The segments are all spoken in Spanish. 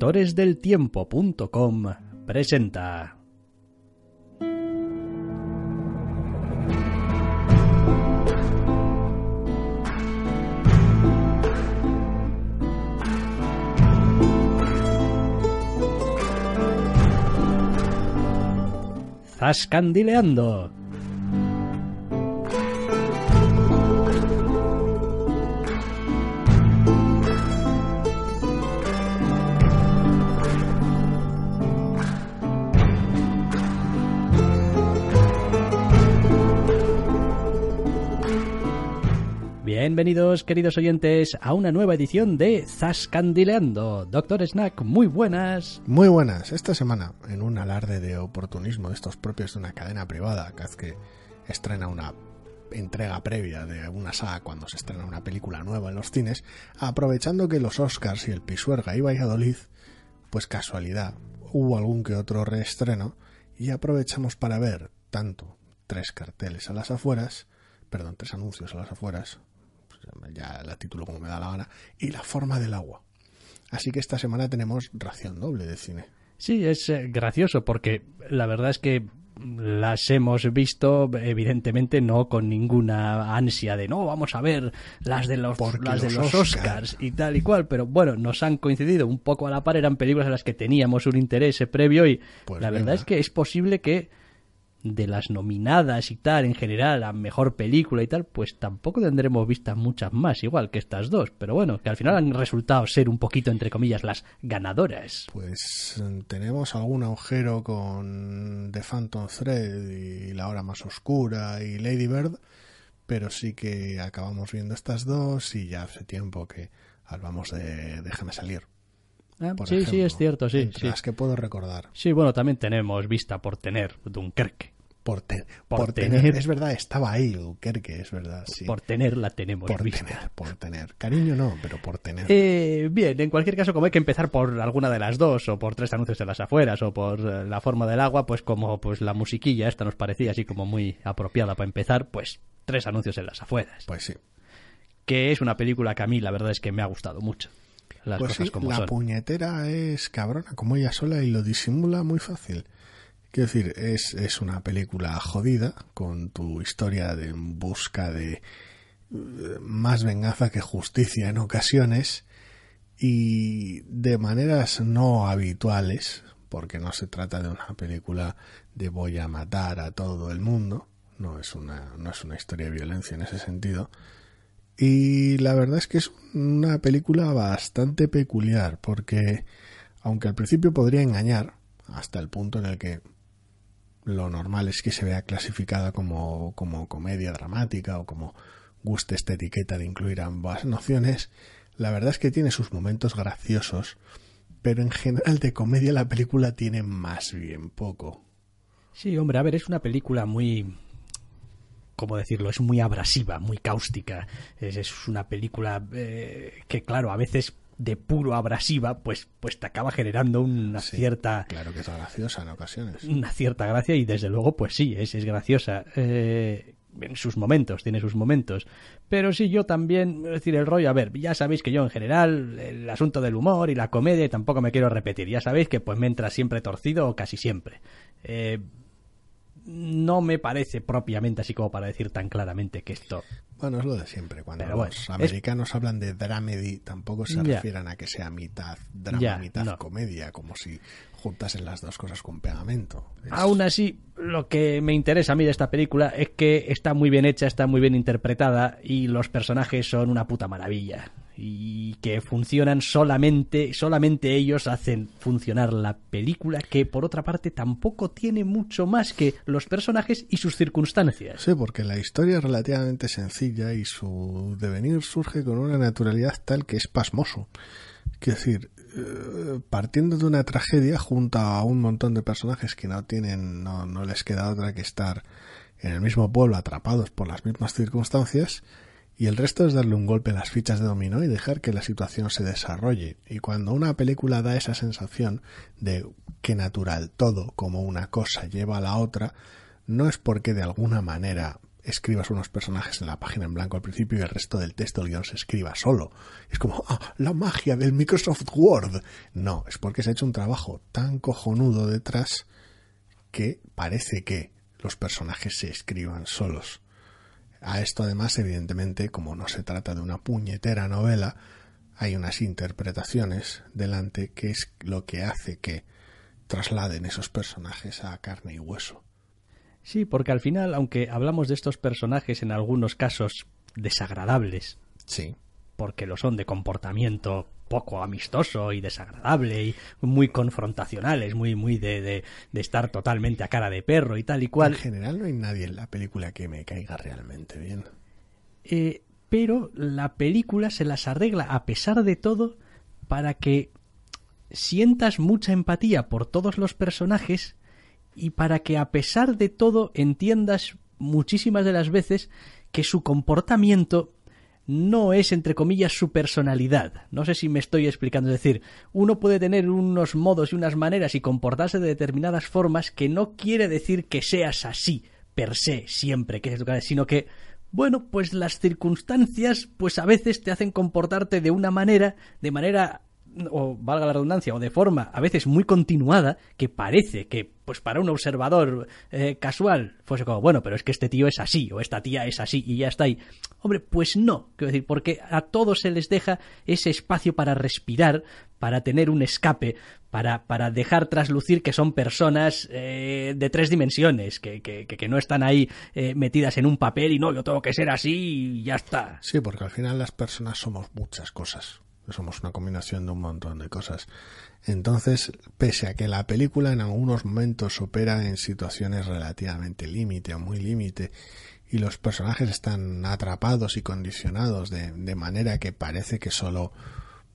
doctoresdeltiempo.com presenta. Zascandileando Bienvenidos, queridos oyentes, a una nueva edición de Zascandileando. Doctor Snack, muy buenas. Muy buenas. Esta semana, en un alarde de oportunismo de estos propios de una cadena privada, que estrena una entrega previa de una saga cuando se estrena una película nueva en los cines, aprovechando que los Oscars y el Pisuerga y Valladolid, pues casualidad, hubo algún que otro reestreno y aprovechamos para ver tanto tres carteles a las afueras, perdón, tres anuncios a las afueras, ya la título como me da la gana, y La forma del agua. Así que esta semana tenemos ración doble de cine. Sí, es eh, gracioso porque la verdad es que las hemos visto evidentemente no con ninguna ansia de no vamos a ver las de los las de los Oscars. y tal y cual pero bueno nos han coincidido un poco a la par eran películas en las que teníamos un interés previo y pues la verdad es que es posible que de las nominadas y tal en general a mejor película y tal, pues tampoco tendremos vistas muchas más, igual que estas dos, pero bueno, que al final han resultado ser un poquito, entre comillas, las ganadoras. Pues mm, tenemos algún agujero con The Phantom Thread y La Hora Más Oscura y Lady Bird, pero sí que acabamos viendo estas dos y ya hace tiempo que hablamos de Déjame salir. Ah, sí, sí, es cierto, sí. sí. Las que puedo recordar. Sí, bueno, también tenemos vista por tener Dunkerque. Por, por, tener, es verdad, estaba ahí Dunkerque, es verdad. Sí. Por tener la tenemos por vista. Tener, por tener. Cariño no, pero por tener. Eh, bien, en cualquier caso, como hay que empezar por alguna de las dos, o por tres anuncios de las afueras, o por eh, la forma del agua, pues como pues la musiquilla esta nos parecía así como muy apropiada para empezar, pues tres anuncios en las afueras. Pues sí. Que es una película que a mí la verdad es que me ha gustado mucho pues sí, la puñetera es cabrona como ella sola y lo disimula muy fácil. Quiero decir, es, es una película jodida con tu historia de en busca de eh, más venganza que justicia en ocasiones y de maneras no habituales, porque no se trata de una película de voy a matar a todo el mundo, no es una, no es una historia de violencia en ese sentido, y la verdad es que es una película bastante peculiar, porque aunque al principio podría engañar, hasta el punto en el que lo normal es que se vea clasificada como, como comedia dramática o como guste esta etiqueta de incluir ambas nociones, la verdad es que tiene sus momentos graciosos, pero en general de comedia la película tiene más bien poco. Sí, hombre, a ver, es una película muy ¿cómo decirlo? Es muy abrasiva, muy cáustica. Es, una película eh, que, claro, a veces de puro abrasiva, pues, pues te acaba generando una cierta... Claro que es graciosa en ocasiones. Una cierta gracia y desde luego, pues sí, es, es graciosa. Eh, en sus momentos, tiene sus momentos. Pero sí, yo también, es decir, el rollo, a ver, ya sabéis que yo en general, el asunto del humor y la comedia, tampoco me quiero repetir. Ya sabéis que pues me entra siempre torcido o casi siempre. Eh, no me parece propiamente así como para decir tan claramente que esto. Bueno, es lo de siempre. Cuando los americanos hablan de dramedy, tampoco se refieren a que sea mitad drama, mitad comedia, como si juntasen las dos cosas con pegamento. Aún así, lo que me interesa a mí de esta película es que está muy bien hecha, está muy bien interpretada y los personajes son una puta maravilla y que funcionan solamente, solamente ellos hacen funcionar la película, que por otra parte tampoco tiene mucho más que los personajes y sus circunstancias. Sí, porque la historia es relativamente sencilla y su devenir surge con una naturalidad tal que es pasmoso. Quiero decir, eh, partiendo de una tragedia junto a un montón de personajes que no tienen, no, no les queda otra que estar en el mismo pueblo atrapados por las mismas circunstancias, y el resto es darle un golpe a las fichas de dominó y dejar que la situación se desarrolle. Y cuando una película da esa sensación de que natural todo como una cosa lleva a la otra, no es porque de alguna manera escribas unos personajes en la página en blanco al principio y el resto del texto del guion se escriba solo. Es como, ah, la magia del Microsoft Word. No, es porque se ha hecho un trabajo tan cojonudo detrás que parece que los personajes se escriban solos. A esto además, evidentemente, como no se trata de una puñetera novela, hay unas interpretaciones delante que es lo que hace que trasladen esos personajes a carne y hueso. Sí, porque al final, aunque hablamos de estos personajes en algunos casos desagradables, sí, porque lo son de comportamiento poco amistoso y desagradable y muy confrontacionales, muy, muy de, de, estar totalmente a cara de perro y tal y cual. En general no hay nadie en la película que me caiga realmente bien. Eh, pero la película se las arregla a pesar de todo para que sientas mucha empatía por todos los personajes y para que a pesar de todo entiendas muchísimas de las veces que su comportamiento no es, entre comillas, su personalidad. No sé si me estoy explicando. Es decir, uno puede tener unos modos y unas maneras y comportarse de determinadas formas que no quiere decir que seas así, per se, siempre, que es sino que, bueno, pues las circunstancias, pues a veces te hacen comportarte de una manera, de manera o valga la redundancia, o de forma a veces muy continuada, que parece que, pues para un observador eh, casual, fuese como, bueno, pero es que este tío es así, o esta tía es así, y ya está ahí. Hombre, pues no, quiero decir, porque a todos se les deja ese espacio para respirar, para tener un escape, para, para dejar traslucir que son personas eh, de tres dimensiones, que, que, que, no están ahí eh, metidas en un papel y no, yo tengo que ser así y ya está. Sí, porque al final las personas somos muchas cosas somos una combinación de un montón de cosas. Entonces, pese a que la película en algunos momentos opera en situaciones relativamente límite o muy límite, y los personajes están atrapados y condicionados de, de manera que parece que solo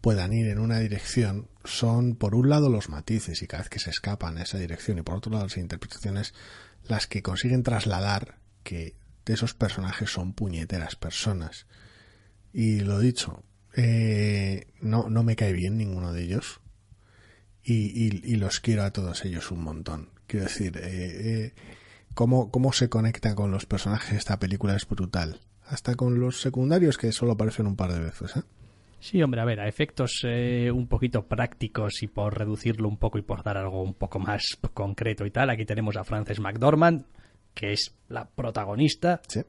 puedan ir en una dirección, son por un lado los matices y cada vez que se escapan a esa dirección y por otro lado las interpretaciones las que consiguen trasladar que de esos personajes son puñeteras personas. Y lo dicho, eh, no, no me cae bien ninguno de ellos. Y, los quiero a todos ellos un montón. Quiero decir, eh, eh, cómo, cómo se conecta con los personajes de esta película es brutal. Hasta con los secundarios que solo aparecen un par de veces. ¿eh? Sí, hombre, a ver, a efectos un poquito prácticos y por reducirlo un poco y por dar algo un poco más concreto y tal, aquí tenemos a Frances McDormand, que es la protagonista. Sí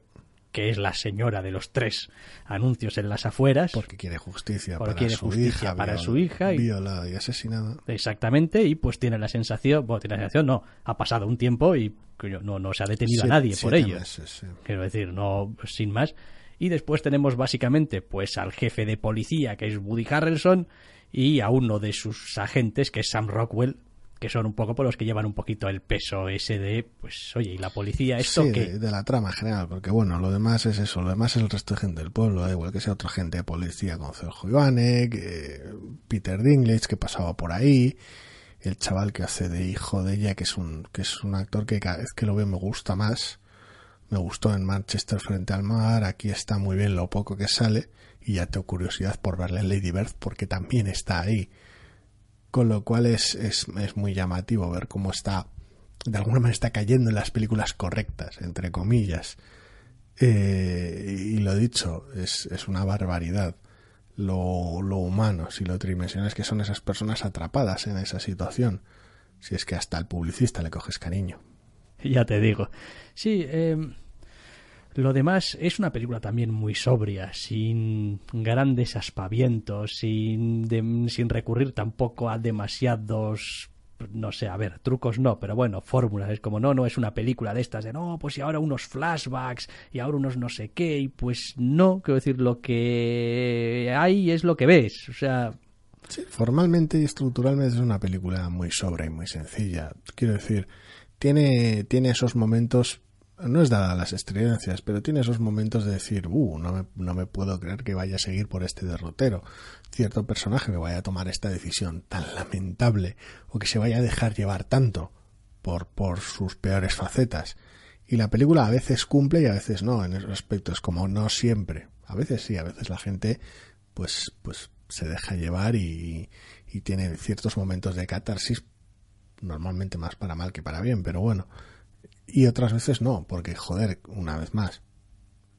que es la señora de los tres anuncios en las afueras. Porque quiere justicia para quiere su justicia hija, para su hija. Y, violada y asesinada. Exactamente, y pues tiene la sensación, bueno, tiene la sensación, no, ha pasado un tiempo y no, no se ha detenido a nadie por ello. Quiero decir, no, sin más. Y después tenemos básicamente pues al jefe de policía, que es Woody Harrelson, y a uno de sus agentes, que es Sam Rockwell, que son un poco por los que llevan un poquito el peso ese de, pues, oye, ¿y la policía esto sí, que de, la trama general, porque bueno, lo demás es eso, lo demás es el resto de gente del pueblo, da igual que sea otra gente de policía como Sergio Ivanek, eh, Peter Dinklage que pasaba por ahí, el chaval que hace de hijo de ella, que es un, que es un actor que cada vez que lo veo me gusta más, me gustó en Manchester frente al mar, aquí está muy bien lo poco que sale, y ya tengo curiosidad por verle en Lady Bird porque también está ahí con lo cual es, es, muy llamativo ver cómo está, de alguna manera está cayendo en las películas correctas, entre comillas. Eh, y lo dicho, es, es una barbaridad lo, lo humano, si lo tridimensional es que son esas personas atrapadas en esa situación. Si es que hasta al publicista le coges cariño. Ya te digo. Sí, eh, lo demás es una película también muy sobria, sin grandes aspavientos, sin, sin recurrir tampoco a demasiados no sé, a ver, trucos no, pero bueno, fórmulas, es como no, no es una película de estas de no, pues y ahora unos flashbacks y ahora unos no sé qué, y pues no, quiero decir, lo que hay es lo que ves, o sea... Sí, formalmente y estructuralmente es una película muy sobria y muy sencilla, quiero decir, tiene, tiene esos momentos no es dada las estridencias, pero tiene esos momentos de decir, uh, no me, no me puedo creer que vaya a seguir por este derrotero, cierto personaje que vaya a tomar esta decisión tan lamentable, o que se vaya a dejar llevar tanto por, por sus peores facetas. Y la película a veces cumple y a veces no en esos aspectos, como no siempre. A veces sí, a veces la gente pues, pues se deja llevar y, y tiene ciertos momentos de catarsis, normalmente más para mal que para bien, pero bueno, y otras veces no, porque joder, una vez más,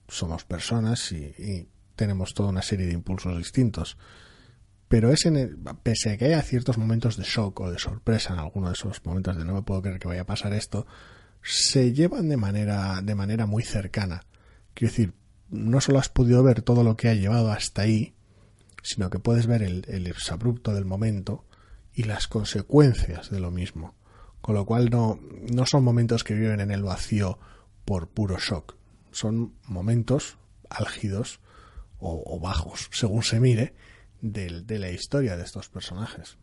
somos personas y, tenemos toda una serie de impulsos distintos. Pero es en pese a que haya ciertos momentos de shock o de sorpresa en alguno de esos momentos de no me puedo creer que vaya a pasar esto, se llevan de manera, de manera muy cercana. Quiero decir, no solo has podido ver todo lo que ha llevado hasta ahí, sino que puedes ver el, el abrupto del momento y las consecuencias de lo mismo. Con lo cual no, no son momentos que viven en el vacío por puro shock. Son momentos álgidos o, bajos, según se mire, de, de la historia de estos personajes.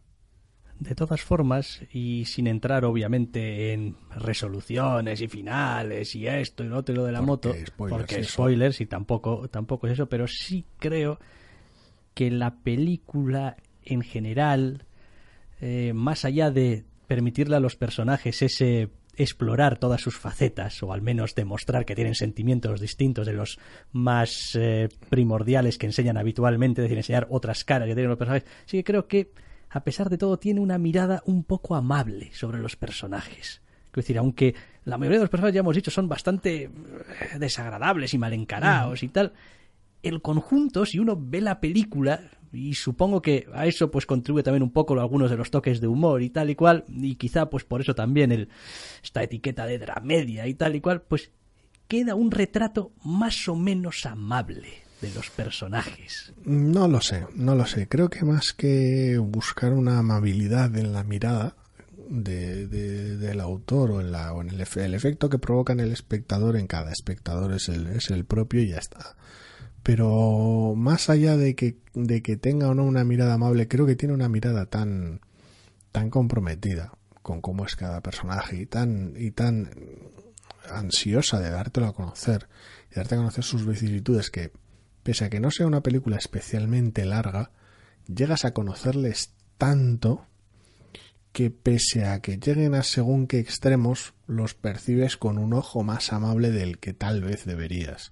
De todas formas, y sin entrar obviamente en resoluciones y finales y esto y lo otro y lo de la moto, porque spoilers y tampoco, tampoco es eso, pero sí creo que la película en general, eh, más allá de permitirle a los personajes ese explorar todas sus facetas o al menos demostrar que tienen sentimientos distintos de los más eh, primordiales que enseñan habitualmente, es decir, enseñar otras caras que tienen los personajes, sí que creo que a pesar de todo tiene una mirada un poco amable sobre los personajes. Es decir, aunque la mayoría de los personajes ya hemos dicho son bastante eh, desagradables y mal encarados y tal, el conjunto, si uno ve la película, y supongo que a eso pues contribuye también un poco algunos de los toques de humor y tal y cual, y quizá pues por eso también el, esta etiqueta de dramedia y tal y cual, pues queda un retrato más o menos amable de los personajes. No lo sé, no lo sé. Creo que más que buscar una amabilidad en la mirada de, del autor o en, la, o en el, el, efecto que provoca en el espectador, en cada espectador es el, es el propio y ya está pero más allá de que, de tenga o no una mirada amable, creo que tiene una mirada tan, tan comprometida con cómo es cada personaje y tan, y tan ansiosa de dártelo a conocer y darte a conocer sus vicisitudes que, pese a que no sea una película especialmente larga, llegas a conocerles tanto que pese a que lleguen a según qué extremos, los percibes con un ojo más amable del que tal vez deberías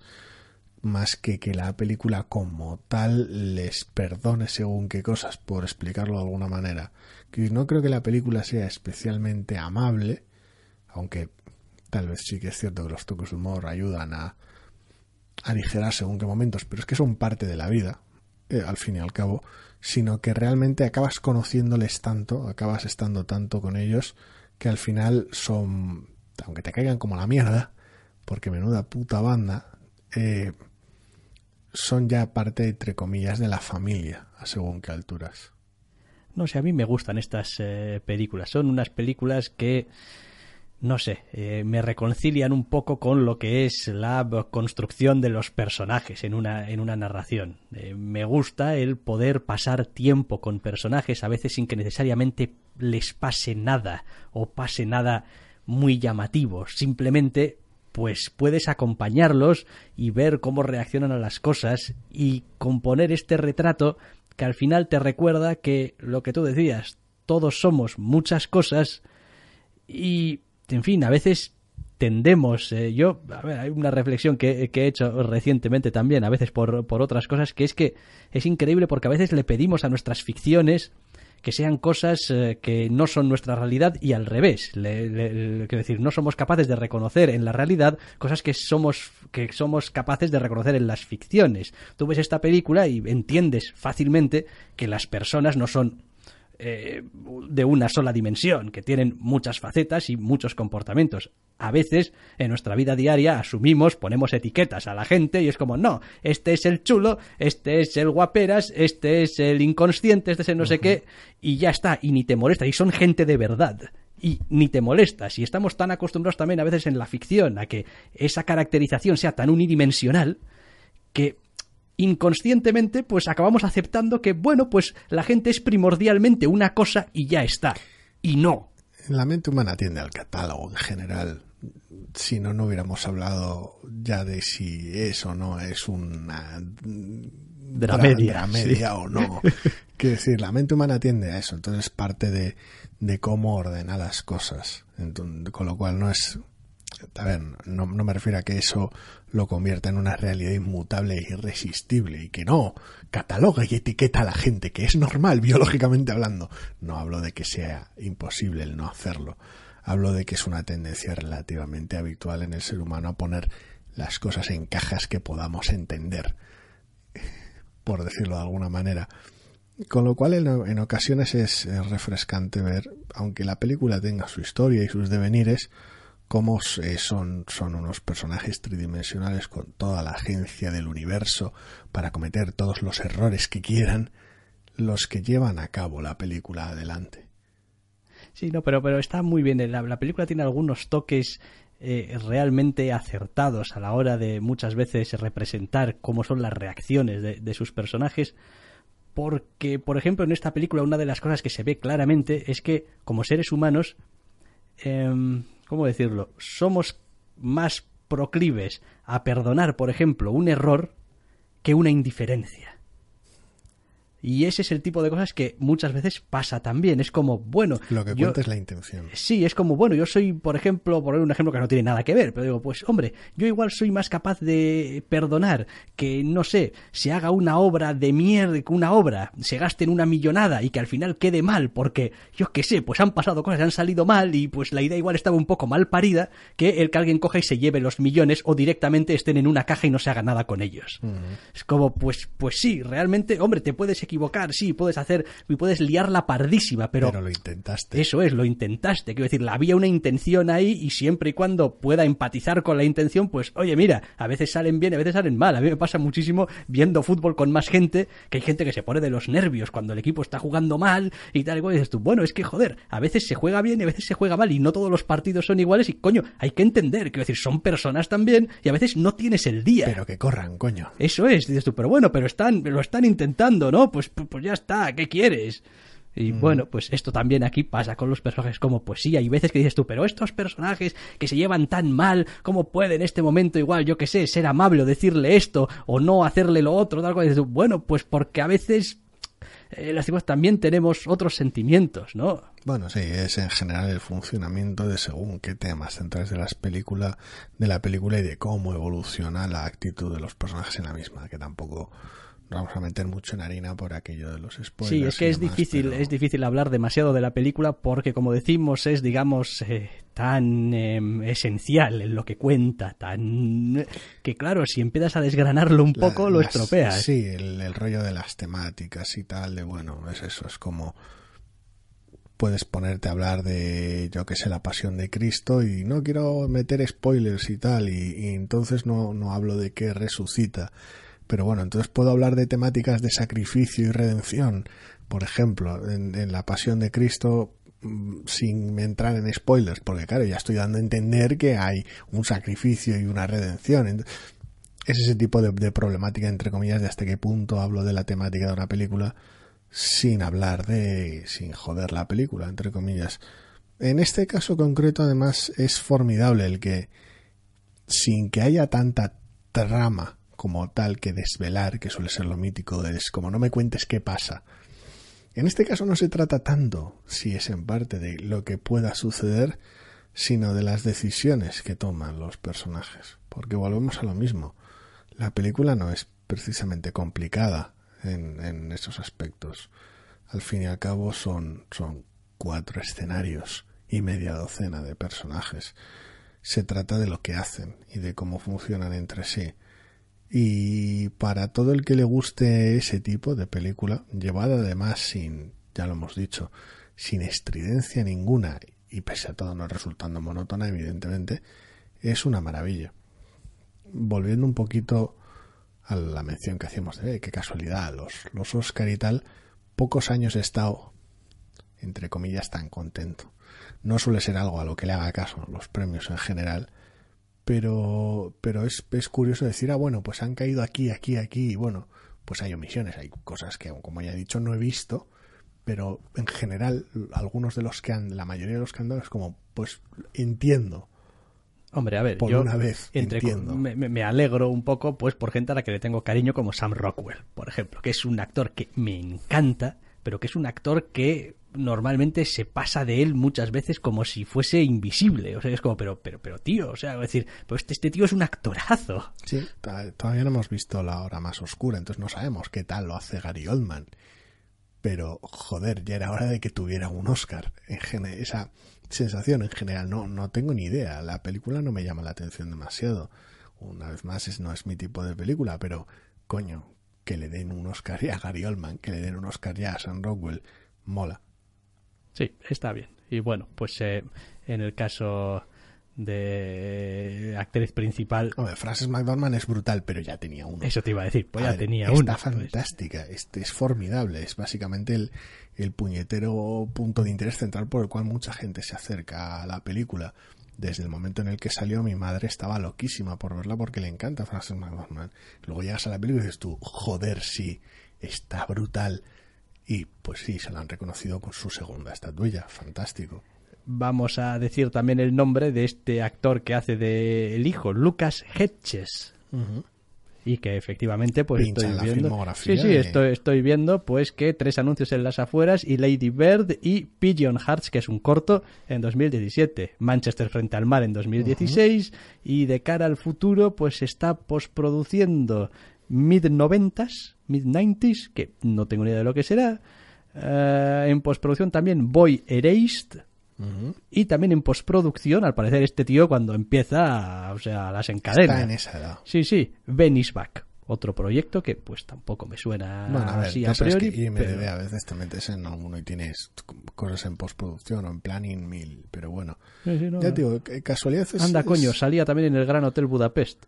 más que que la película como tal les perdone según qué cosas, por explicarlo de alguna manera. Que no creo que la película sea especialmente amable, aunque tal vez sí que es cierto que los toques de humor ayudan a aligerar según qué momentos, pero es que son parte de la vida, eh, al fin y al cabo, sino que realmente acabas conociéndoles tanto, acabas estando tanto con ellos, que al final son, aunque te caigan como la mierda, porque menuda puta banda, eh, son ya parte, entre comillas, de la familia, a según qué alturas. No sé, a mí me gustan estas eh, películas. Son unas películas que, no sé, eh, me reconcilian un poco con lo que es la construcción de los personajes en una, en una narración. Eh, me gusta el poder pasar tiempo con personajes, a veces sin que necesariamente les pase nada o pase nada muy llamativo. Simplemente pues puedes acompañarlos y ver cómo reaccionan a las cosas y componer este retrato que al final te recuerda que lo que tú decías, todos somos muchas cosas y, en fin, a veces tendemos, eh, yo, a ver, hay una reflexión que, que, he hecho recientemente también, a veces por, por otras cosas, que es que es increíble porque a veces le pedimos a nuestras ficciones que sean cosas eh, que no son nuestra realidad y al revés. quiero decir, no somos capaces de reconocer en la realidad cosas que somos, que somos capaces de reconocer en las ficciones. Tú ves esta película y entiendes fácilmente que las personas no son eh, de una sola dimensión, que tienen muchas facetas y muchos comportamientos. A veces en nuestra vida diaria asumimos, ponemos etiquetas a la gente y es como, no, este es el chulo, este es el guaperas, este es el inconsciente, este es el no sé qué, y ya está, y ni te molesta, y son gente de verdad y ni te molestas. Y estamos tan acostumbrados también a veces en la ficción a que esa caracterización sea tan unidimensional que inconscientemente pues acabamos aceptando que bueno pues la gente es primordialmente una cosa y ya está. Y no. La mente humana tiende al catálogo en general. Si no no hubiéramos hablado ya de si es o no es una dramedia, media o no. Quiero decir la mente humana tiende a eso. Entonces parte de, de cómo ordena las cosas. Con lo cual no es a ver, no, me refiero a que eso lo convierta en una realidad inmutable e irresistible y que no cataloga y etiqueta a la gente, que es normal biológicamente hablando. No hablo de que sea imposible el no hacerlo. Hablo de que es una tendencia relativamente habitual en el ser humano a poner las cosas en cajas que podamos entender, por decirlo de alguna manera. Con lo cual en, ocasiones es, refrescante ver, aunque la película tenga su historia y sus devenires, cómo son, son unos personajes tridimensionales con toda la agencia del universo para cometer todos los errores que quieran, los que llevan a cabo la película adelante. Sí, no, pero, pero está muy bien. La, película tiene algunos toques eh, realmente acertados a la hora de muchas veces representar cómo son las reacciones de, sus personajes. Porque, por ejemplo, en esta película una de las cosas que se ve claramente es que como seres humanos, em, ¿cómo decirlo? Somos más proclives a perdonar, por ejemplo, un error que una indiferencia. Y ese es el tipo de cosas que muchas veces pasa también. Es como, bueno. Lo que cuenta es la intención. Sí, es como, bueno, yo soy, por ejemplo, por un ejemplo que no tiene nada que ver, pero digo, pues, hombre, yo igual soy más capaz de perdonar que, no sé, se haga una obra de mierda, una obra, se gaste en una millonada y que al final quede mal, porque, yo qué sé, pues han pasado cosas, han salido mal y pues la idea igual estaba un poco mal parida, que el que alguien coja y se lleve los millones o directamente estén en una caja y no se haga nada con ellos. Es como, pues, pues sí, realmente, hombre, te puedes equivocar equivocar, sí, puedes hacer y puedes liar la pardísima, pero... Pero lo intentaste. Eso es, lo intentaste. Quiero decir, había una intención ahí y siempre y cuando pueda empatizar con la intención, pues, oye, mira, a veces salen bien, a veces salen mal. A mí me pasa muchísimo viendo fútbol con más gente, que hay gente que se pone de los nervios cuando el equipo está jugando mal y tal y cual. Y dices tú, bueno, es que joder, a veces se juega bien y a veces se juega mal y no todos los partidos son iguales y coño, hay que entender, quiero decir, son personas también y a veces no tienes el día. Pero que corran, coño. Eso es, dices tú, pero bueno, pero están, lo están intentando, ¿no? Pues pues ya está, ¿qué quieres? Y mm. bueno, pues esto también aquí pasa con los personajes como poesía. Hay veces que dices tú, pero estos personajes que se llevan tan mal, ¿cómo puede en este momento igual, yo qué sé, ser amable o decirle esto o no hacerle lo otro? Tal cual. dices bueno, pues porque a veces eh, las cosas también tenemos otros sentimientos, ¿no? Bueno, sí, es en general el funcionamiento de según qué temas centrales de las películas, de la película y de cómo evoluciona la actitud de los personajes en la misma, que tampoco vamos a meter mucho en harina por aquello de los spoilers. Sí, es que es difícil, es difícil hablar demasiado de la película porque, como decimos, es, digamos, eh, tan em, esencial en lo que cuenta, tan que claro, si empiezas a desgranarlo un poco, lo estropeas. Sí, el, rollo de las temáticas y tal, de bueno, es eso, es como puedes ponerte a hablar de, yo que sé, la pasión de Cristo y no quiero meter spoilers y tal, y, y entonces no, no hablo de que resucita pero bueno, entonces puedo hablar de temáticas de sacrificio y redención. Por ejemplo, en, la pasión de Cristo, mm, sin entrar en spoilers, porque claro, ya estoy dando a entender que hay un sacrificio y una redención. Es ese tipo de, problemática, entre comillas, de hasta qué punto hablo de la temática de una película sin hablar de, sin joder la película, entre comillas. En este caso concreto, además, es formidable el que, sin que haya tanta trama como tal que desvelar, que suele ser lo mítico, es como no me cuentes qué pasa. En este caso no se trata tanto, si es en parte de lo que pueda suceder, sino de las decisiones que toman los personajes. Porque volvemos a lo mismo. La película no es precisamente complicada en, esos aspectos. Al fin y al cabo son, son cuatro escenarios y media docena de personajes. Se trata de lo que hacen y de cómo funcionan entre sí. Y para todo el que le guste ese tipo de película, llevada además sin, ya lo hemos dicho, sin estridencia ninguna y pese a todo no resultando monótona, evidentemente, es una maravilla. Volviendo un poquito a la mención que hacíamos de qué casualidad, los, los Oscar y tal, pocos años he estado, entre comillas, tan contento. No suele ser algo a lo que le haga caso los premios en general, pero, pero es, es curioso decir, ah, bueno, pues han caído aquí, aquí, aquí, y bueno, pues hay omisiones, hay cosas que, como ya he dicho, no he visto, pero en general, algunos de los que han, la mayoría de los que han dado es como, pues entiendo. Hombre, a ver, por yo una vez entiendo. Me, me, alegro un poco, pues, por gente a la que le tengo cariño, como Sam Rockwell, por ejemplo, que es un actor que me encanta, pero que es un actor que normalmente se pasa de él muchas veces como si fuese invisible. O sea, es como, pero, pero, pero tío, o sea, decir, pues este, este tío es un actorazo. Sí, todavía no hemos visto la hora más oscura, entonces no sabemos qué tal lo hace Gary Oldman. Pero, joder, ya era hora de que tuviera un Oscar. En esa sensación en general, no, no tengo ni idea. La película no me llama la atención demasiado. una vez más, no es mi tipo de película, pero coño, que le den un Oscar ya a Gary Oldman, que le den un Oscar ya a Sam Rockwell, mola. Sí, está bien. Y bueno, pues eh, en el caso de actriz principal. Hombre, Frances McDormand es brutal, pero ya tenía uno. Eso te iba a decir, pues ya tenía uno. Está pues. fantástica, este es formidable, es básicamente el, el puñetero punto de interés central por el cual mucha gente se acerca a la película. Desde el momento en el que salió, mi madre estaba loquísima por verla porque le encanta Frances McDormand. Luego llegas a la película y dices tú, joder, sí, está brutal. Y pues sí, se la han reconocido con su segunda estatuilla, fantástico vamos a decir también el nombre de este actor que hace de el hijo, Lucas Hedges. Y que efectivamente pues estoy viendo Sí, sí, estoy, estoy viendo pues que tres anuncios en las afueras y Lady Bird y Pigeon Hearts, que es un corto, en 2017. Manchester frente al mar en 2016 y de cara al futuro pues está posproduciendo mid 90s, mid 90s, que no tengo ni idea de lo que será. Eh, en postproducción también Boy Erased, y también en postproducción, al parecer este tío cuando empieza, o sea, las encadenas. Está en esa edad. Sí, sí, Venice Back. Otro proyecto que pues tampoco me suena a, ver, así a priori. que IMDb a veces te metes en alguno y tienes cosas en postproducción o en planning mil, pero bueno. ya digo, casualidad Anda, coño, salía también en el Gran Hotel Budapest.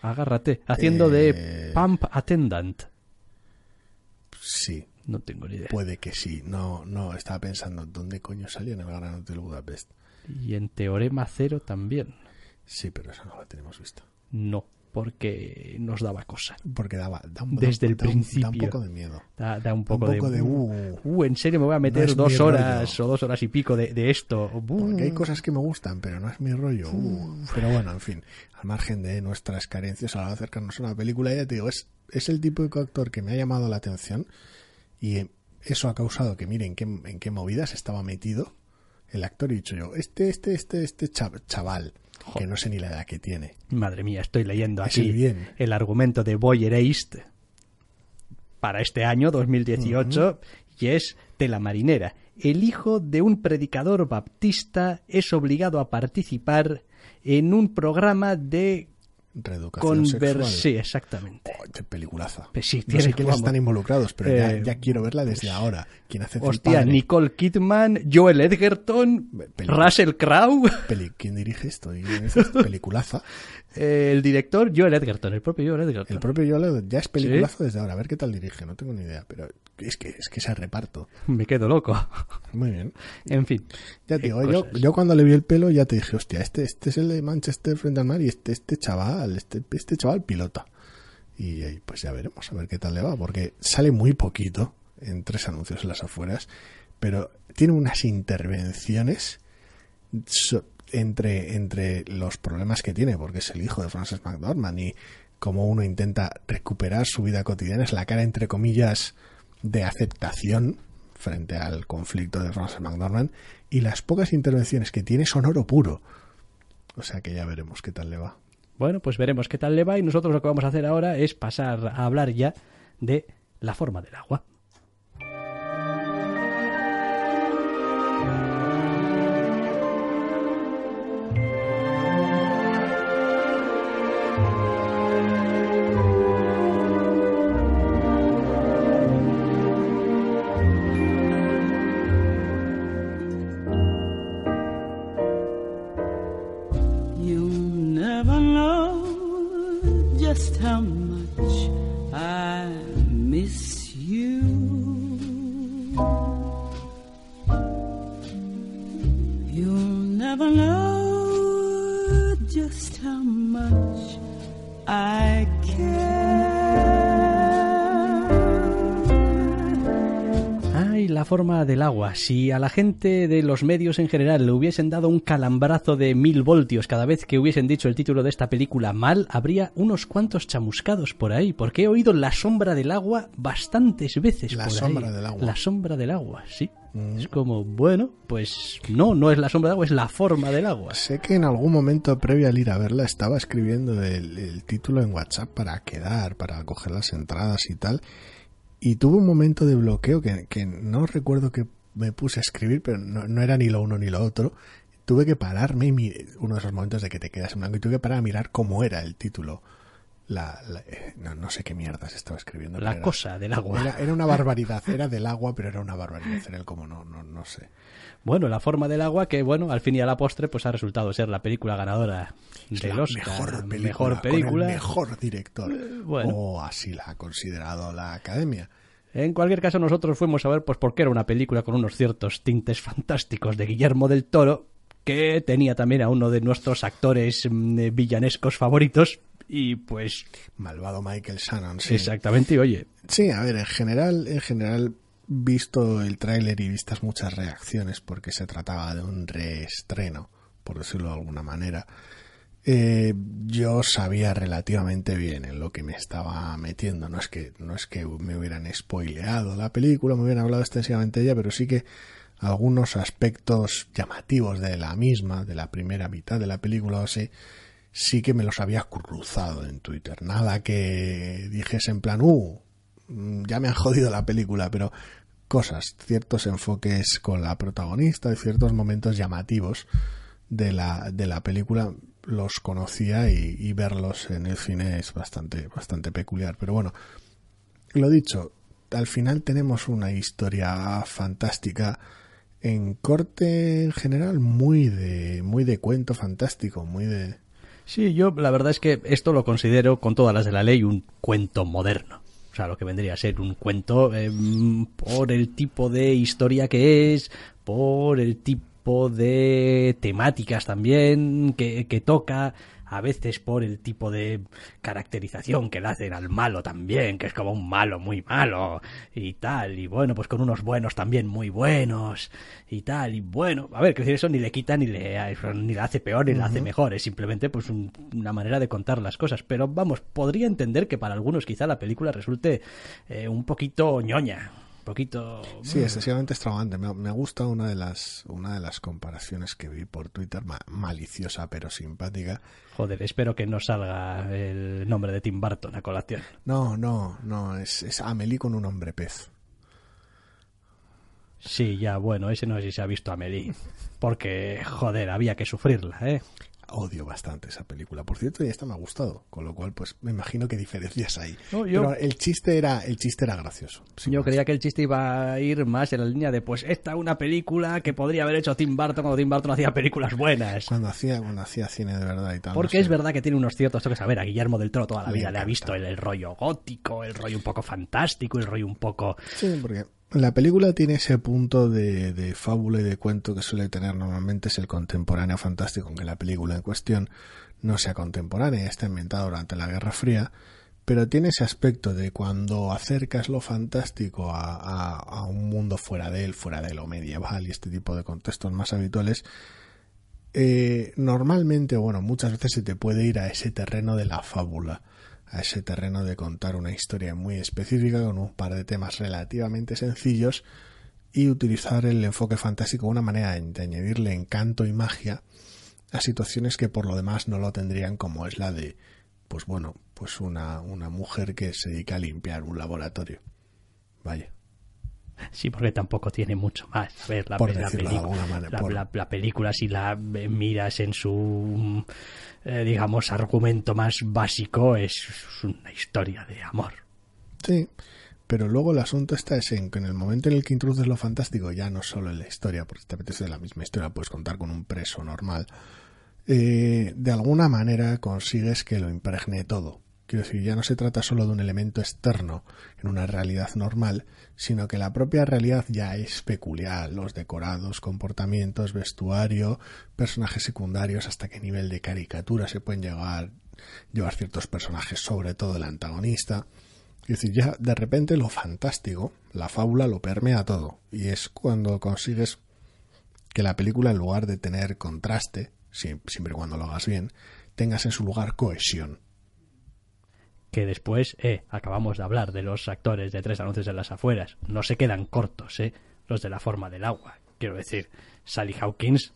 Agárrate, haciendo de eh, Pump Attendant. Sí, no tengo ni idea. Puede que sí. No, no, estaba pensando, ¿dónde coño salió en el Gran Hotel Budapest? Y en Teorema Cero también. Sí, pero eso no lo tenemos visto. No, porque nos daba cosa. Porque daba, da un, Desde el principio. Da un poco de miedo. Da, un poco, de, uh, uh, en serio me voy a meter dos horas o dos horas y pico de, esto. Porque hay cosas que me gustan, pero no es mi rollo. Uh. Pero bueno, en fin, al margen de nuestras carencias a la hora de acercarnos a una película, ya te digo, es, es el tipo de actor que me ha llamado la atención y eso ha causado que miren en qué movidas estaba metido el actor y dicho yo, este, este, este, este chaval, que no sé ni la edad que tiene. Madre mía, estoy leyendo aquí el, argumento de Boyer East para este año 2018 y es de la marinera. El hijo de un predicador baptista es obligado a participar en un programa de Reeducación sexual. Sí, exactamente. Oh, qué peliculaza. Pues sí, no sé quiénes están involucrados, pero ya, eh, quiero verla desde pues, ahora. ¿Quién hace Hostia, Nicole Kidman, Joel Edgerton, Russell Crowe. ¿Quién dirige esto? es peliculaza? El director Joel Edgerton, el propio Joel Edgerton. El propio Joel Edgerton, ya es peliculazo desde ahora. A ver qué tal dirige, no tengo ni idea, pero es que es que ese reparto. Me quedo loco. Muy bien. En fin. Ya te digo, yo, yo, cuando le vi el pelo ya te dije, hostia, este, este es el de Manchester frente al mar y este, este chaval, este, este chaval pilota. Y, pues ya veremos a ver qué tal le va, porque sale muy poquito en tres anuncios en las afueras, pero tiene unas intervenciones entre, entre los problemas que tiene, porque es el hijo de Frances McDormand y como uno intenta recuperar su vida cotidiana, es la cara entre comillas de aceptación frente al conflicto de Frances McDormand y las pocas intervenciones que tiene son oro puro. O sea que ya veremos qué tal le va. Bueno, pues veremos qué tal le va y nosotros lo que vamos a hacer ahora es pasar a hablar ya de la forma del agua. Forma del agua. Si a la gente de los medios en general le hubiesen dado un calambrazo de mil voltios cada vez que hubiesen dicho el título de esta película mal, habría unos cuantos chamuscados por ahí, porque he oído La sombra del agua bastantes veces. La sombra del agua. La sombra del agua, sí. Mm. Es como, bueno, pues no, no es la sombra del agua, es la forma del agua. Sé que en algún momento previo al ir a verla estaba escribiendo el, el título en WhatsApp para quedar, para coger las entradas y tal y tuve un momento de bloqueo que, no recuerdo que me puse a escribir, pero no, era ni lo uno ni lo otro. tuve que pararme y uno de esos momentos de que te quedas en blanco y tuve que parar a mirar cómo era el título. La, eh, no, sé qué mierdas estaba escribiendo. La cosa del agua. Era, una barbaridad, era del agua, pero era una barbaridad. Era el como no, no, no sé. Bueno, La forma del agua, que bueno, al fin y a la postre, pues ha resultado ser la película ganadora del Oscar. Mejor película, mejor, película. mejor director. Eh, o así la ha considerado la academia. En cualquier caso, nosotros fuimos a ver, pues, porque era una película con unos ciertos tintes fantásticos de Guillermo del Toro, que tenía también a uno de nuestros actores mm, villanescos favoritos, y pues malvado Michael Shannon sí. exactamente y oye sí a ver en general en general visto el tráiler y vistas muchas reacciones porque se trataba de un reestreno por decirlo de alguna manera eh, yo sabía relativamente bien en lo que me estaba metiendo no es que no es que me hubieran spoileado la película me hubieran hablado extensivamente de ella pero sí que algunos aspectos llamativos de la misma de la primera mitad de la película o así sí que me los había cruzado en Twitter. Nada que dijese en plan, uh, ya me han jodido la película, pero cosas, ciertos enfoques con la protagonista y ciertos momentos llamativos de la, de la película los conocía y, verlos en el cine es bastante, bastante peculiar. Pero bueno, lo dicho, al final tenemos una historia fantástica en corte en general muy de, muy de cuento fantástico, muy de, Sí, yo la verdad es que esto lo considero, con todas las de la ley, un cuento moderno. O sea, lo que vendría a ser un cuento em, por el tipo de historia que es, por el tipo de temáticas también que, que toca, a veces por el tipo de caracterización que le hacen al malo también, que es como un malo muy malo y tal, y bueno, pues con unos buenos también muy buenos y tal, y bueno, a ver, que decir eso ni le quita ni le, ni hace peor ni le hace mejor, es simplemente pues una manera de contar las cosas, pero vamos, podría entender que para algunos quizá la película resulte eh, un poquito ñoña, poquito. Sí, excesivamente extravagante. Me, gusta una de las una de las comparaciones que vi por Twitter, maliciosa pero simpática. Joder, espero que no salga el nombre de Tim Burton a colación. No, no, no, es, es Amelie con un hombre pez. Sí, ya, bueno, ese no sé si se ha visto Amelie. Porque, joder, había que sufrirla, ¿eh? Odio bastante esa película. Por cierto, y esta me ha gustado, con lo cual, pues me imagino que diferencias ahí. Pero el chiste era, el chiste era gracioso. Yo creía que el chiste iba a ir más en la línea de, pues esta es una película que podría haber hecho Tim Burton cuando Tim Burton hacía películas buenas. Cuando hacía, cuando hacía cine de verdad y tal. Porque es verdad que tiene unos ciertos toques. A ver, a Guillermo del Toro toda la vida le ha visto el, el rollo gótico, el rollo un poco fantástico, el rollo un poco. Sí, porque la película tiene ese punto de, fábula y de cuento que suele tener normalmente es el contemporáneo fantástico, aunque la película en cuestión no sea contemporánea, está inventada durante la Guerra Fría, pero tiene ese aspecto de cuando acercas lo fantástico a, a, un mundo fuera de él, fuera de lo medieval y este tipo de contextos más habituales, eh, normalmente, bueno, muchas veces se te puede ir a ese terreno de la fábula a ese terreno de contar una historia muy específica con un par de temas relativamente sencillos y utilizar el enfoque fantástico como una manera de añadirle encanto y magia a situaciones que por lo demás no lo tendrían como es la de pues bueno pues una, una mujer que se dedica a limpiar un laboratorio vaya Sí, porque tampoco tiene mucho más. A ver, la, la, la, película, si la miras en su eh, digamos, argumento más básico es una historia de amor. Sí, pero luego el asunto está es en que en el momento en el que introduces lo fantástico, ya no solo en la historia, porque te apetece la misma historia, puedes contar con un preso normal, eh, de alguna manera consigues que lo impregne todo. Quiero decir, ya no se trata solo de un elemento externo en una realidad normal, sino que la propia realidad ya es peculiar, los decorados, comportamientos, vestuario, personajes secundarios, hasta qué nivel de caricatura se pueden llegar, llevar ciertos personajes, sobre todo el antagonista. Es decir, ya de repente lo fantástico, la fábula lo permea todo, y es cuando consigues que la película, en lugar de tener contraste, siempre y cuando lo hagas bien, tengas en su lugar cohesión que después, eh, acabamos de hablar de los actores de tres anuncios en las afueras, no se quedan cortos, eh, los de la forma del agua. Quiero decir, Sally Hawkins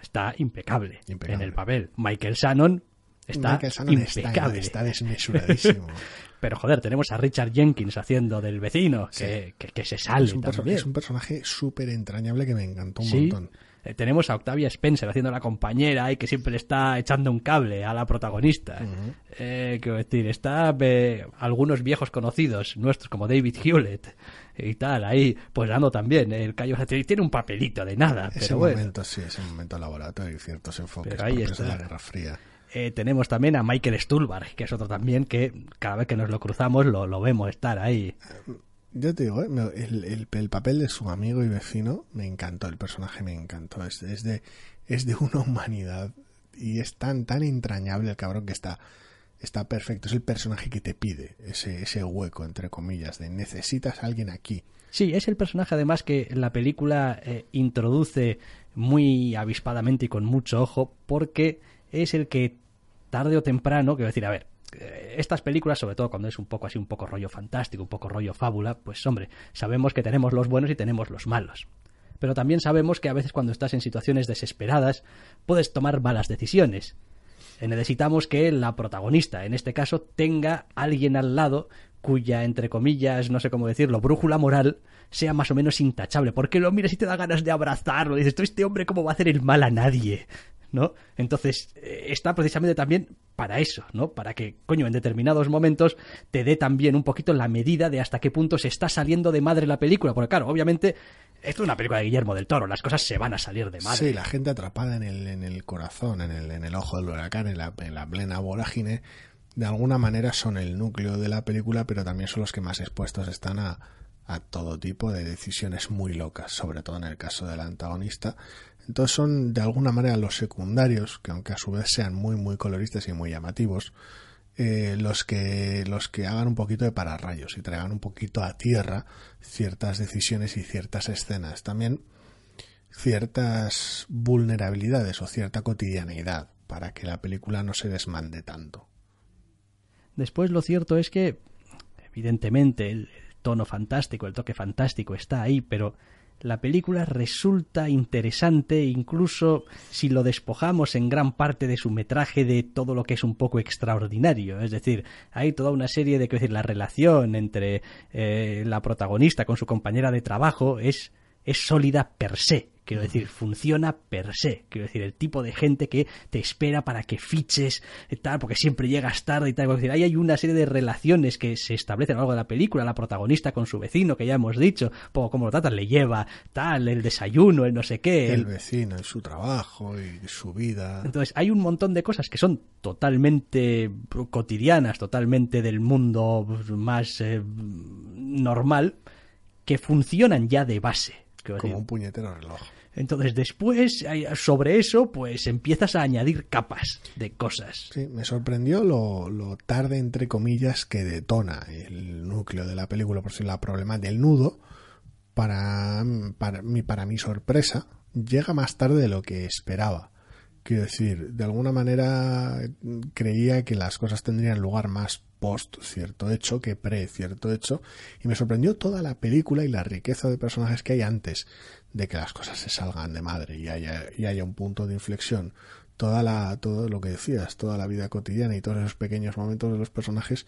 está impecable, en el papel. Michael Shannon está impecable. Está, desmesuradísimo. Pero joder, tenemos a Richard Jenkins haciendo del vecino, que, que, se sale es un, también. Es un personaje súper entrañable que me encantó un montón. Eh, tenemos a Octavia Spencer haciendo la compañera y que siempre está echando un cable a la protagonista. Eh, quiero decir, está algunos viejos conocidos nuestros como David Hewlett y tal, ahí pues dando también el Cayo tiene un papelito de nada. Ese pero momento, sí, ese momento laboratorio y ciertos enfoques pero ahí está. de la Guerra Fría. Eh, tenemos también a Michael Stuhlbarg, que es otro también que cada vez que nos lo cruzamos lo, lo vemos estar ahí. Yo te digo, eh, el, el, papel de su amigo y vecino me encantó, el personaje me encantó. Es, es, de, es de una humanidad y es tan, tan entrañable el cabrón que está, está perfecto. Es el personaje que te pide ese, ese hueco, entre comillas, de necesitas a alguien aquí. Sí, es el personaje además que la película eh, introduce muy avispadamente y con mucho ojo porque es el que tarde o temprano, quiero decir, a ver, estas películas, sobre todo cuando es un poco así, un poco rollo fantástico, un poco rollo fábula, pues hombre, sabemos que tenemos los buenos y tenemos los malos. Pero también sabemos que a veces cuando estás en situaciones desesperadas puedes tomar malas decisiones. Eh, necesitamos que la protagonista, en este caso, tenga alguien al lado cuya, entre comillas, no sé cómo decirlo, brújula moral sea más o menos intachable. Porque lo miras y te da ganas de abrazarlo. Dices, este hombre cómo va a hacer el mal a nadie. ¿No? Entonces, eh, está precisamente también para eso, ¿no? Para que, coño, en determinados momentos te dé también un poquito la medida de hasta qué punto se está saliendo de madre la película. Porque, claro, obviamente, esto es una película de Guillermo del Toro, las cosas se van a salir de madre. Sí, la gente atrapada en el, en el corazón, en el, en el ojo del huracán, en la, en la plena vorágine, de alguna manera son el núcleo de la película, pero también son los que más expuestos están a, a todo tipo de decisiones muy locas, sobre todo en el caso del antagonista, entonces son de alguna manera los secundarios, que aunque a su vez sean muy muy coloristas y muy llamativos, eh, los que los que hagan un poquito de pararrayos y traigan un poquito a tierra ciertas decisiones y ciertas escenas. También ciertas vulnerabilidades o cierta cotidianeidad para que la película no se desmande tanto. Después lo cierto es que evidentemente el tono fantástico, el toque fantástico está ahí, pero la película resulta interesante incluso si lo despojamos en gran parte de su metraje de todo lo que es un poco extraordinario. Es decir, hay toda una serie de, que decir, la relación entre eh, la protagonista con su compañera de trabajo es, es sólida per se. Quiero decir, funciona per se. Quiero decir, el tipo de gente que te espera para que fiches, y tal, porque siempre llegas tarde y tal. Quiero decir, ahí hay una serie de relaciones que se establecen a lo largo de la película. La protagonista con su vecino, que ya hemos dicho, poco como lo tratan, le lleva tal, el desayuno, el no sé qué. El, vecino, y su trabajo, y su vida. Entonces, hay un montón de cosas que son totalmente cotidianas, totalmente del mundo más eh, normal, que funcionan ya de base. Como un puñetero reloj. Entonces después, sobre eso, pues empiezas a añadir capas de cosas. Sí, me sorprendió lo, lo tarde, entre comillas, que detona el núcleo de la película, por si la problema del nudo, para, para, mi, para mi sorpresa, llega más tarde de lo que esperaba. Quiero decir, de alguna manera creía que las cosas tendrían lugar más post cierto hecho que pre cierto hecho y me sorprendió toda la película y la riqueza de personajes que hay antes de que las cosas se salgan de madre y haya, y haya un punto de inflexión. Toda la, todo lo que decías, toda la vida cotidiana y todos esos pequeños momentos de los personajes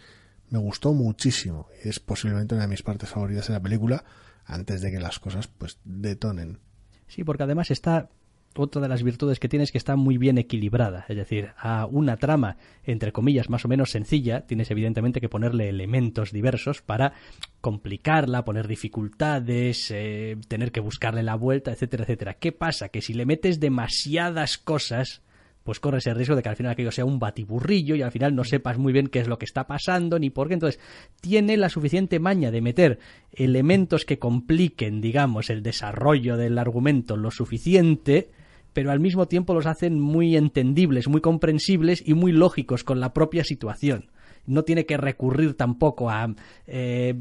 me gustó muchísimo. Es posiblemente una de mis partes favoritas de la película antes de que las cosas pues detonen. Sí, porque además está otra de las virtudes que tiene es que está muy bien equilibrada. Es decir, a una trama, entre comillas, más o menos sencilla, tienes evidentemente que ponerle elementos diversos para complicarla, poner dificultades, eh, tener que buscarle la vuelta, etcétera, etcétera. ¿Qué pasa? Que si le metes demasiadas cosas, pues corres el riesgo de que al final aquello sea un batiburrillo y al final no sepas muy bien qué es lo que está pasando ni por qué. Entonces, tiene la suficiente maña de meter elementos que compliquen, digamos, el desarrollo del argumento lo suficiente pero al mismo tiempo los hacen muy entendibles, muy comprensibles y muy lógicos con la propia situación. No tiene que recurrir tampoco a eh,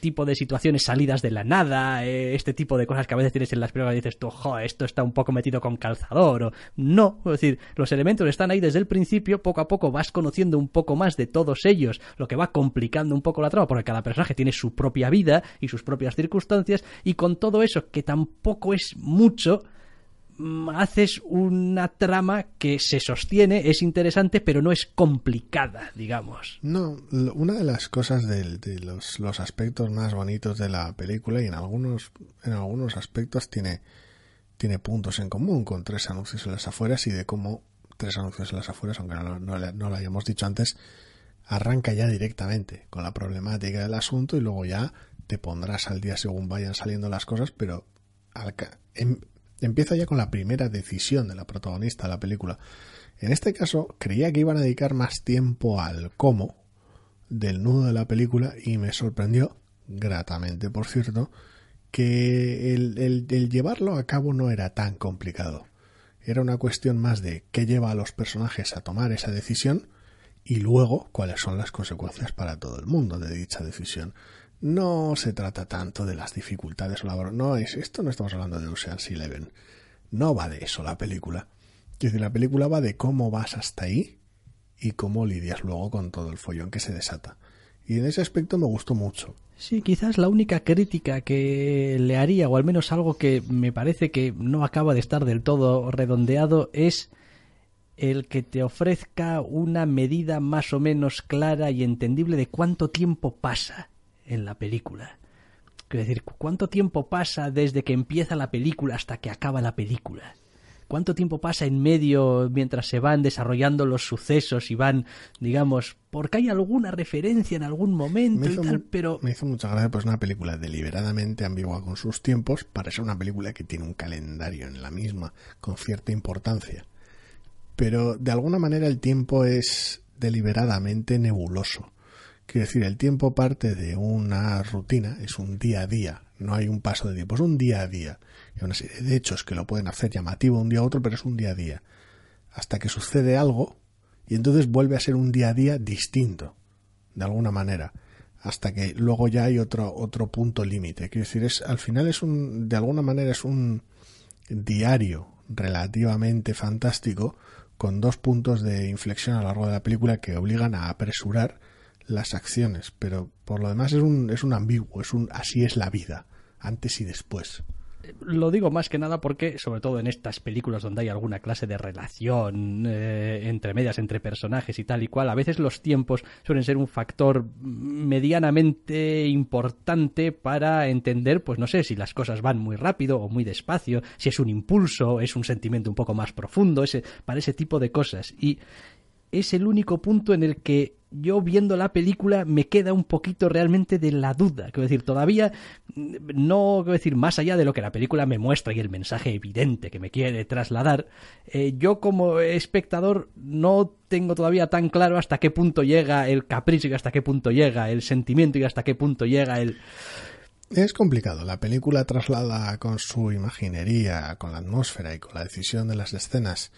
tipo de situaciones salidas de la nada, eh, este tipo de cosas que a veces tienes en las películas y dices tú, jo, esto está un poco metido con calzador, o no, es decir, los elementos están ahí desde el principio, poco a poco vas conociendo un poco más de todos ellos, lo que va complicando un poco la trama, porque cada personaje tiene su propia vida y sus propias circunstancias, y con todo eso, que tampoco es mucho, haces una trama que se sostiene, es interesante, pero no es complicada, digamos. No, una de las cosas de, los, aspectos más bonitos de la película y en algunos, en algunos aspectos tiene, tiene puntos en común con tres anuncios en las afueras y de cómo tres anuncios en las afueras, aunque no, no lo hayamos dicho antes, arranca ya directamente con la problemática del asunto y luego ya te pondrás al día según vayan saliendo las cosas, pero em, empieza ya con la primera decisión de la protagonista de la película. En este caso, creía que iban a dedicar más tiempo al cómo del nudo de la película y me sorprendió, gratamente por cierto, que el, el llevarlo a cabo no era tan complicado. Era una cuestión más de qué lleva a los personajes a tomar esa decisión y luego cuáles son las consecuencias para todo el mundo de dicha decisión. No se trata tanto de las dificultades o la... No, es, esto no estamos hablando de Ocean's Eleven. No va de eso la película. Es decir, la película va de cómo vas hasta ahí y cómo lidias luego con todo el follón que se desata. Y en ese aspecto me gustó mucho. Sí, quizás la única crítica que le haría, o al menos algo que me parece que no acaba de estar del todo redondeado, es el que te ofrezca una medida más o menos clara y entendible de cuánto tiempo pasa en la película. Quiero decir, cuánto tiempo pasa desde que empieza la película hasta que acaba la película. ¿Cuánto tiempo pasa en medio mientras se van desarrollando los sucesos y van, digamos, porque hay alguna referencia en algún momento y tal, pero... Me hizo mucha gracia, pues una película deliberadamente ambigua con sus tiempos para ser una película que tiene un calendario en la misma, con cierta importancia pero de alguna manera el tiempo es deliberadamente nebuloso. Quiero decir, el tiempo parte de una rutina, es un día a día, no hay un paso de tiempo, es un día a día. Hay una serie de hechos que lo pueden hacer llamativo un día a otro, pero es un día a día. Hasta que sucede algo y entonces vuelve a ser un día a día distinto, de alguna manera. Hasta que luego ya hay otro, otro punto límite. Quiero decir, es, al final es un, de alguna manera es un diario relativamente fantástico con dos puntos de inflexión a lo largo de la película que obligan a apresurar las acciones, pero por lo demás es un, es un ambiguo, es un así es la vida, antes y después lo digo más que nada porque, sobre todo en estas películas donde hay alguna clase de relación eh, entre medias, entre personajes y tal y cual, a veces los tiempos suelen ser un factor medianamente importante para entender, pues no sé, si las cosas van muy rápido o muy despacio, si es un impulso, es un sentimiento un poco más profundo, ese, para ese tipo de cosas. Y es el único punto en el que yo viendo la película me queda un poquito realmente de la duda. Quiero decir, todavía no, quiero decir, más allá de lo que la película me muestra y el mensaje evidente que me quiere trasladar, eh, yo como espectador no tengo todavía tan claro hasta qué punto llega el capricho y hasta qué punto llega el sentimiento y hasta qué punto llega el... Es complicado. La película traslada con su imaginería, con la atmósfera y con la decisión de las escenas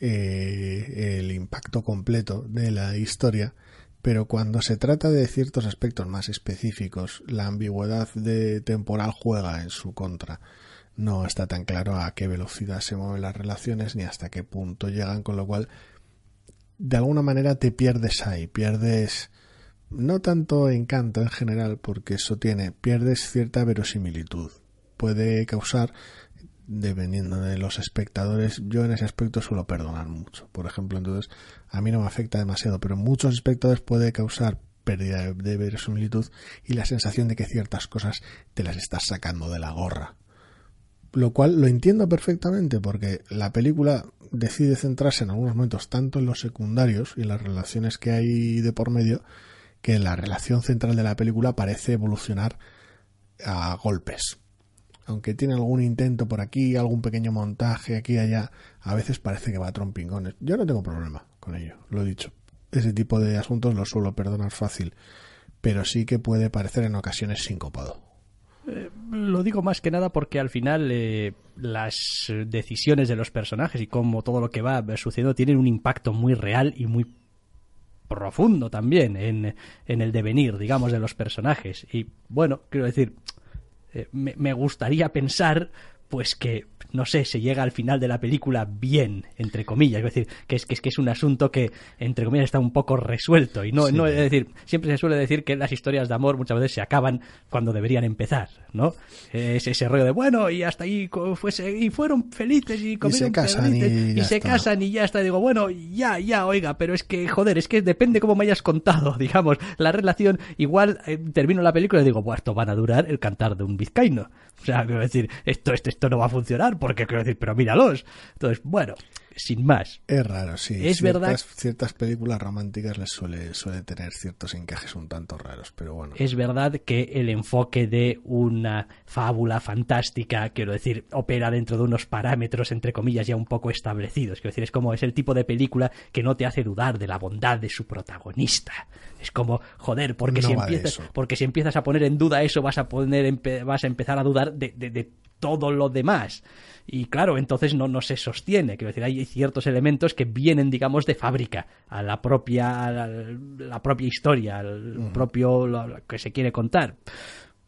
eh, el impacto completo de la historia, pero cuando se trata de ciertos aspectos más específicos, la ambigüedad de temporal juega en su contra. No está tan claro a qué velocidad se mueven las relaciones ni hasta qué punto llegan, con lo cual de alguna manera te pierdes ahí, pierdes no tanto encanto en general, porque eso tiene, pierdes cierta verosimilitud. Puede causar dependiendo de los espectadores, yo en ese aspecto suelo perdonar mucho. Por ejemplo, entonces a mí no me afecta demasiado, pero muchos espectadores puede causar pérdida de verosimilitud y la sensación de que ciertas cosas te las estás sacando de la gorra. Lo cual lo entiendo perfectamente porque la película decide centrarse en algunos momentos tanto en los secundarios y en las relaciones que hay de por medio que la relación central de la película parece evolucionar a golpes aunque tiene algún intento por aquí, algún pequeño montaje aquí y allá, a veces parece que va a trompingones. Yo no tengo problema con ello, lo he dicho. Ese tipo de asuntos los suelo perdonar fácil, pero sí que puede parecer en ocasiones sincopado. Eh, lo digo más que nada porque al final eh, las decisiones de los personajes y cómo todo lo que va sucediendo tienen un impacto muy real y muy profundo también en, en el devenir, digamos, de los personajes. Y bueno, quiero decir, eh, me, gustaría pensar pues que no sé, se llega al final de la película bien, entre comillas, es decir, que es que es que es un asunto que entre comillas está un poco resuelto. Y no no es decir, siempre se suele decir que las historias de amor muchas veces se acaban cuando deberían empezar, ¿no? Es ese rollo de bueno, y hasta ahí fuese y fueron felices y comieron y se casan y, se casan y ya está, digo, bueno, ya ya, oiga, pero es que joder, es que depende cómo me hayas contado, digamos, la relación igual eh, termino la película y digo, bueno, esto van a durar el cantar de un vizcaíno. O sea, quiero decir, esto, esto, esto no va a funcionar porque quiero decir, pero míralos. Entonces, bueno, sin más. Es raro, sí. Es verdad. Ciertas películas románticas les suele, suele tener ciertos encajes un tanto raros, pero bueno. Es verdad que el enfoque de una fábula fantástica, quiero decir, opera dentro de unos parámetros, entre comillas, ya un poco establecidos. Quiero decir, es como es el tipo de película que no te hace dudar de la bondad de su protagonista. Es como, joder, porque, si, empiezas, porque si empiezas a poner en duda eso, vas a, poner, vas a empezar a dudar de, de, de todo lo demás. Y claro, entonces no, no se sostiene. Quiero decir, hay ciertos elementos que vienen, digamos, de fábrica a la propia, la, propia historia, al propio lo que se quiere contar.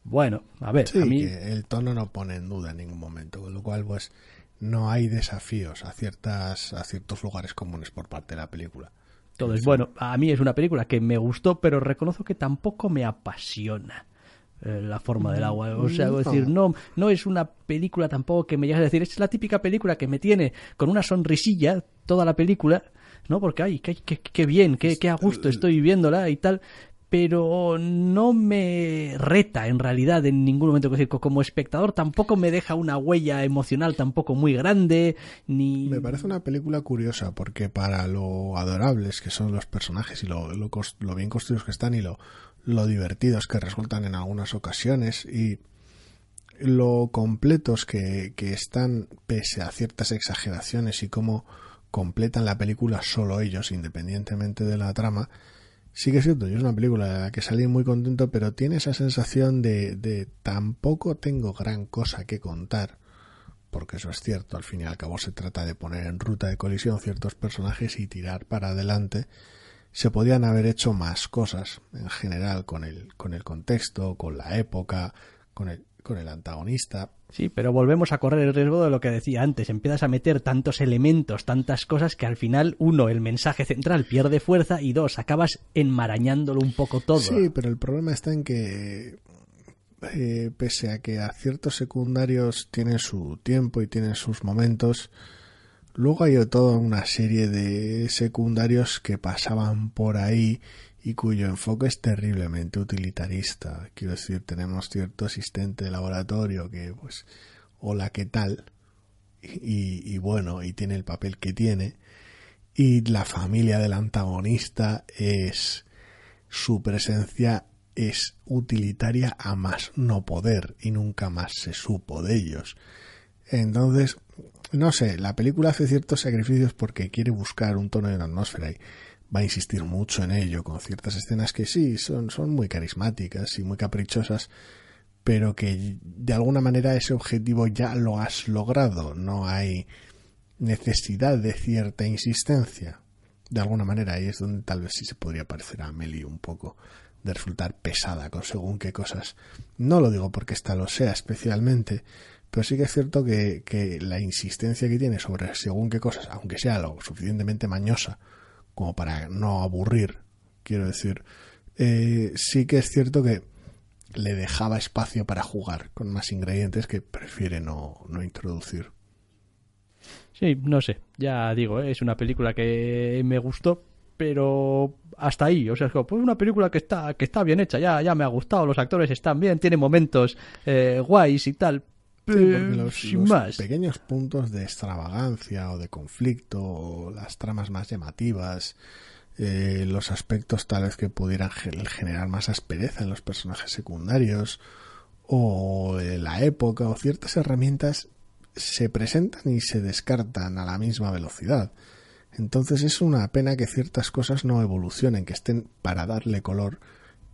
Bueno, a ver, a mí... el tono no pone en duda en ningún momento, con lo cual, pues, no hay desafíos a, ciertas, a ciertos lugares comunes por parte de la película. Entonces, bueno, a mí es una película que me gustó, pero reconozco que tampoco me apasiona. Eh, la forma del agua. O sea, decir, no, no es una película tampoco que me llegue a decir, es la típica película que me tiene con una sonrisilla toda la película, ¿no? Porque, ay, qué, qué, bien, qué, qué a gusto estoy viviéndola y tal, pero no me reta en realidad en ningún momento. como espectador tampoco me deja una huella emocional tampoco muy grande, ni... Me parece una película curiosa porque para lo adorables que son los personajes y lo, lo, lo bien construidos que están y lo lo divertidos que resultan en algunas ocasiones y lo completos que, están pese a ciertas exageraciones y cómo completan la película solo ellos, independientemente de la trama, sí que es cierto, yo es una película de la que salí muy contento, pero tiene esa sensación de, de tampoco tengo gran cosa que contar, porque eso es cierto, al fin y al cabo se trata de poner en ruta de colisión ciertos personajes y tirar para adelante, se podían haber hecho más cosas en general con el, con el contexto, con la época, con el, con el antagonista. Sí, pero volvemos a correr el riesgo de lo que decía antes. Empiezas a meter tantos elementos, tantas cosas que al final, uno, el mensaje central pierde fuerza y dos, acabas enmarañándolo un poco todo. Sí, pero el problema está en que, eh, pese a que a ciertos secundarios tienen su tiempo y tienen sus momentos, Luego hay toda una serie de secundarios que pasaban por ahí y cuyo enfoque es terriblemente utilitarista. Quiero decir, tenemos cierto asistente de laboratorio que, pues, hola, ¿qué tal? Y, y, bueno, y tiene el papel que tiene. Y la familia del antagonista es su presencia es utilitaria a más no poder y nunca más se supo de ellos. Entonces, no sé, la película hace ciertos sacrificios porque quiere buscar un tono de una atmósfera y va a insistir mucho en ello, con ciertas escenas que sí, son, son muy carismáticas y muy caprichosas, pero que de alguna manera ese objetivo ya lo has logrado, no hay necesidad de cierta insistencia. De alguna manera ahí es donde tal vez sí se podría parecer a Amelie un poco, de resultar pesada con según qué cosas. No lo digo porque esta lo sea especialmente, pero sí que es cierto que, que, la insistencia que tiene sobre según qué cosas, aunque sea lo suficientemente mañosa como para no aburrir, quiero decir, eh, sí que es cierto que le dejaba espacio para jugar con más ingredientes que prefiere no, no introducir. Sí, no sé, ya digo, ¿eh? es una película que me gustó, pero hasta ahí, o sea, es como, pues una película que está, que está bien hecha, ya, ya me ha gustado, los actores están bien, tiene momentos eh, guays y tal, los, pequeños puntos de extravagancia o de conflicto, las tramas más llamativas, eh, los aspectos tales que pudieran generar más aspereza en los personajes secundarios, o la época, o ciertas herramientas se presentan y se descartan a la misma velocidad. Entonces es una pena que ciertas cosas no evolucionen, que estén para darle color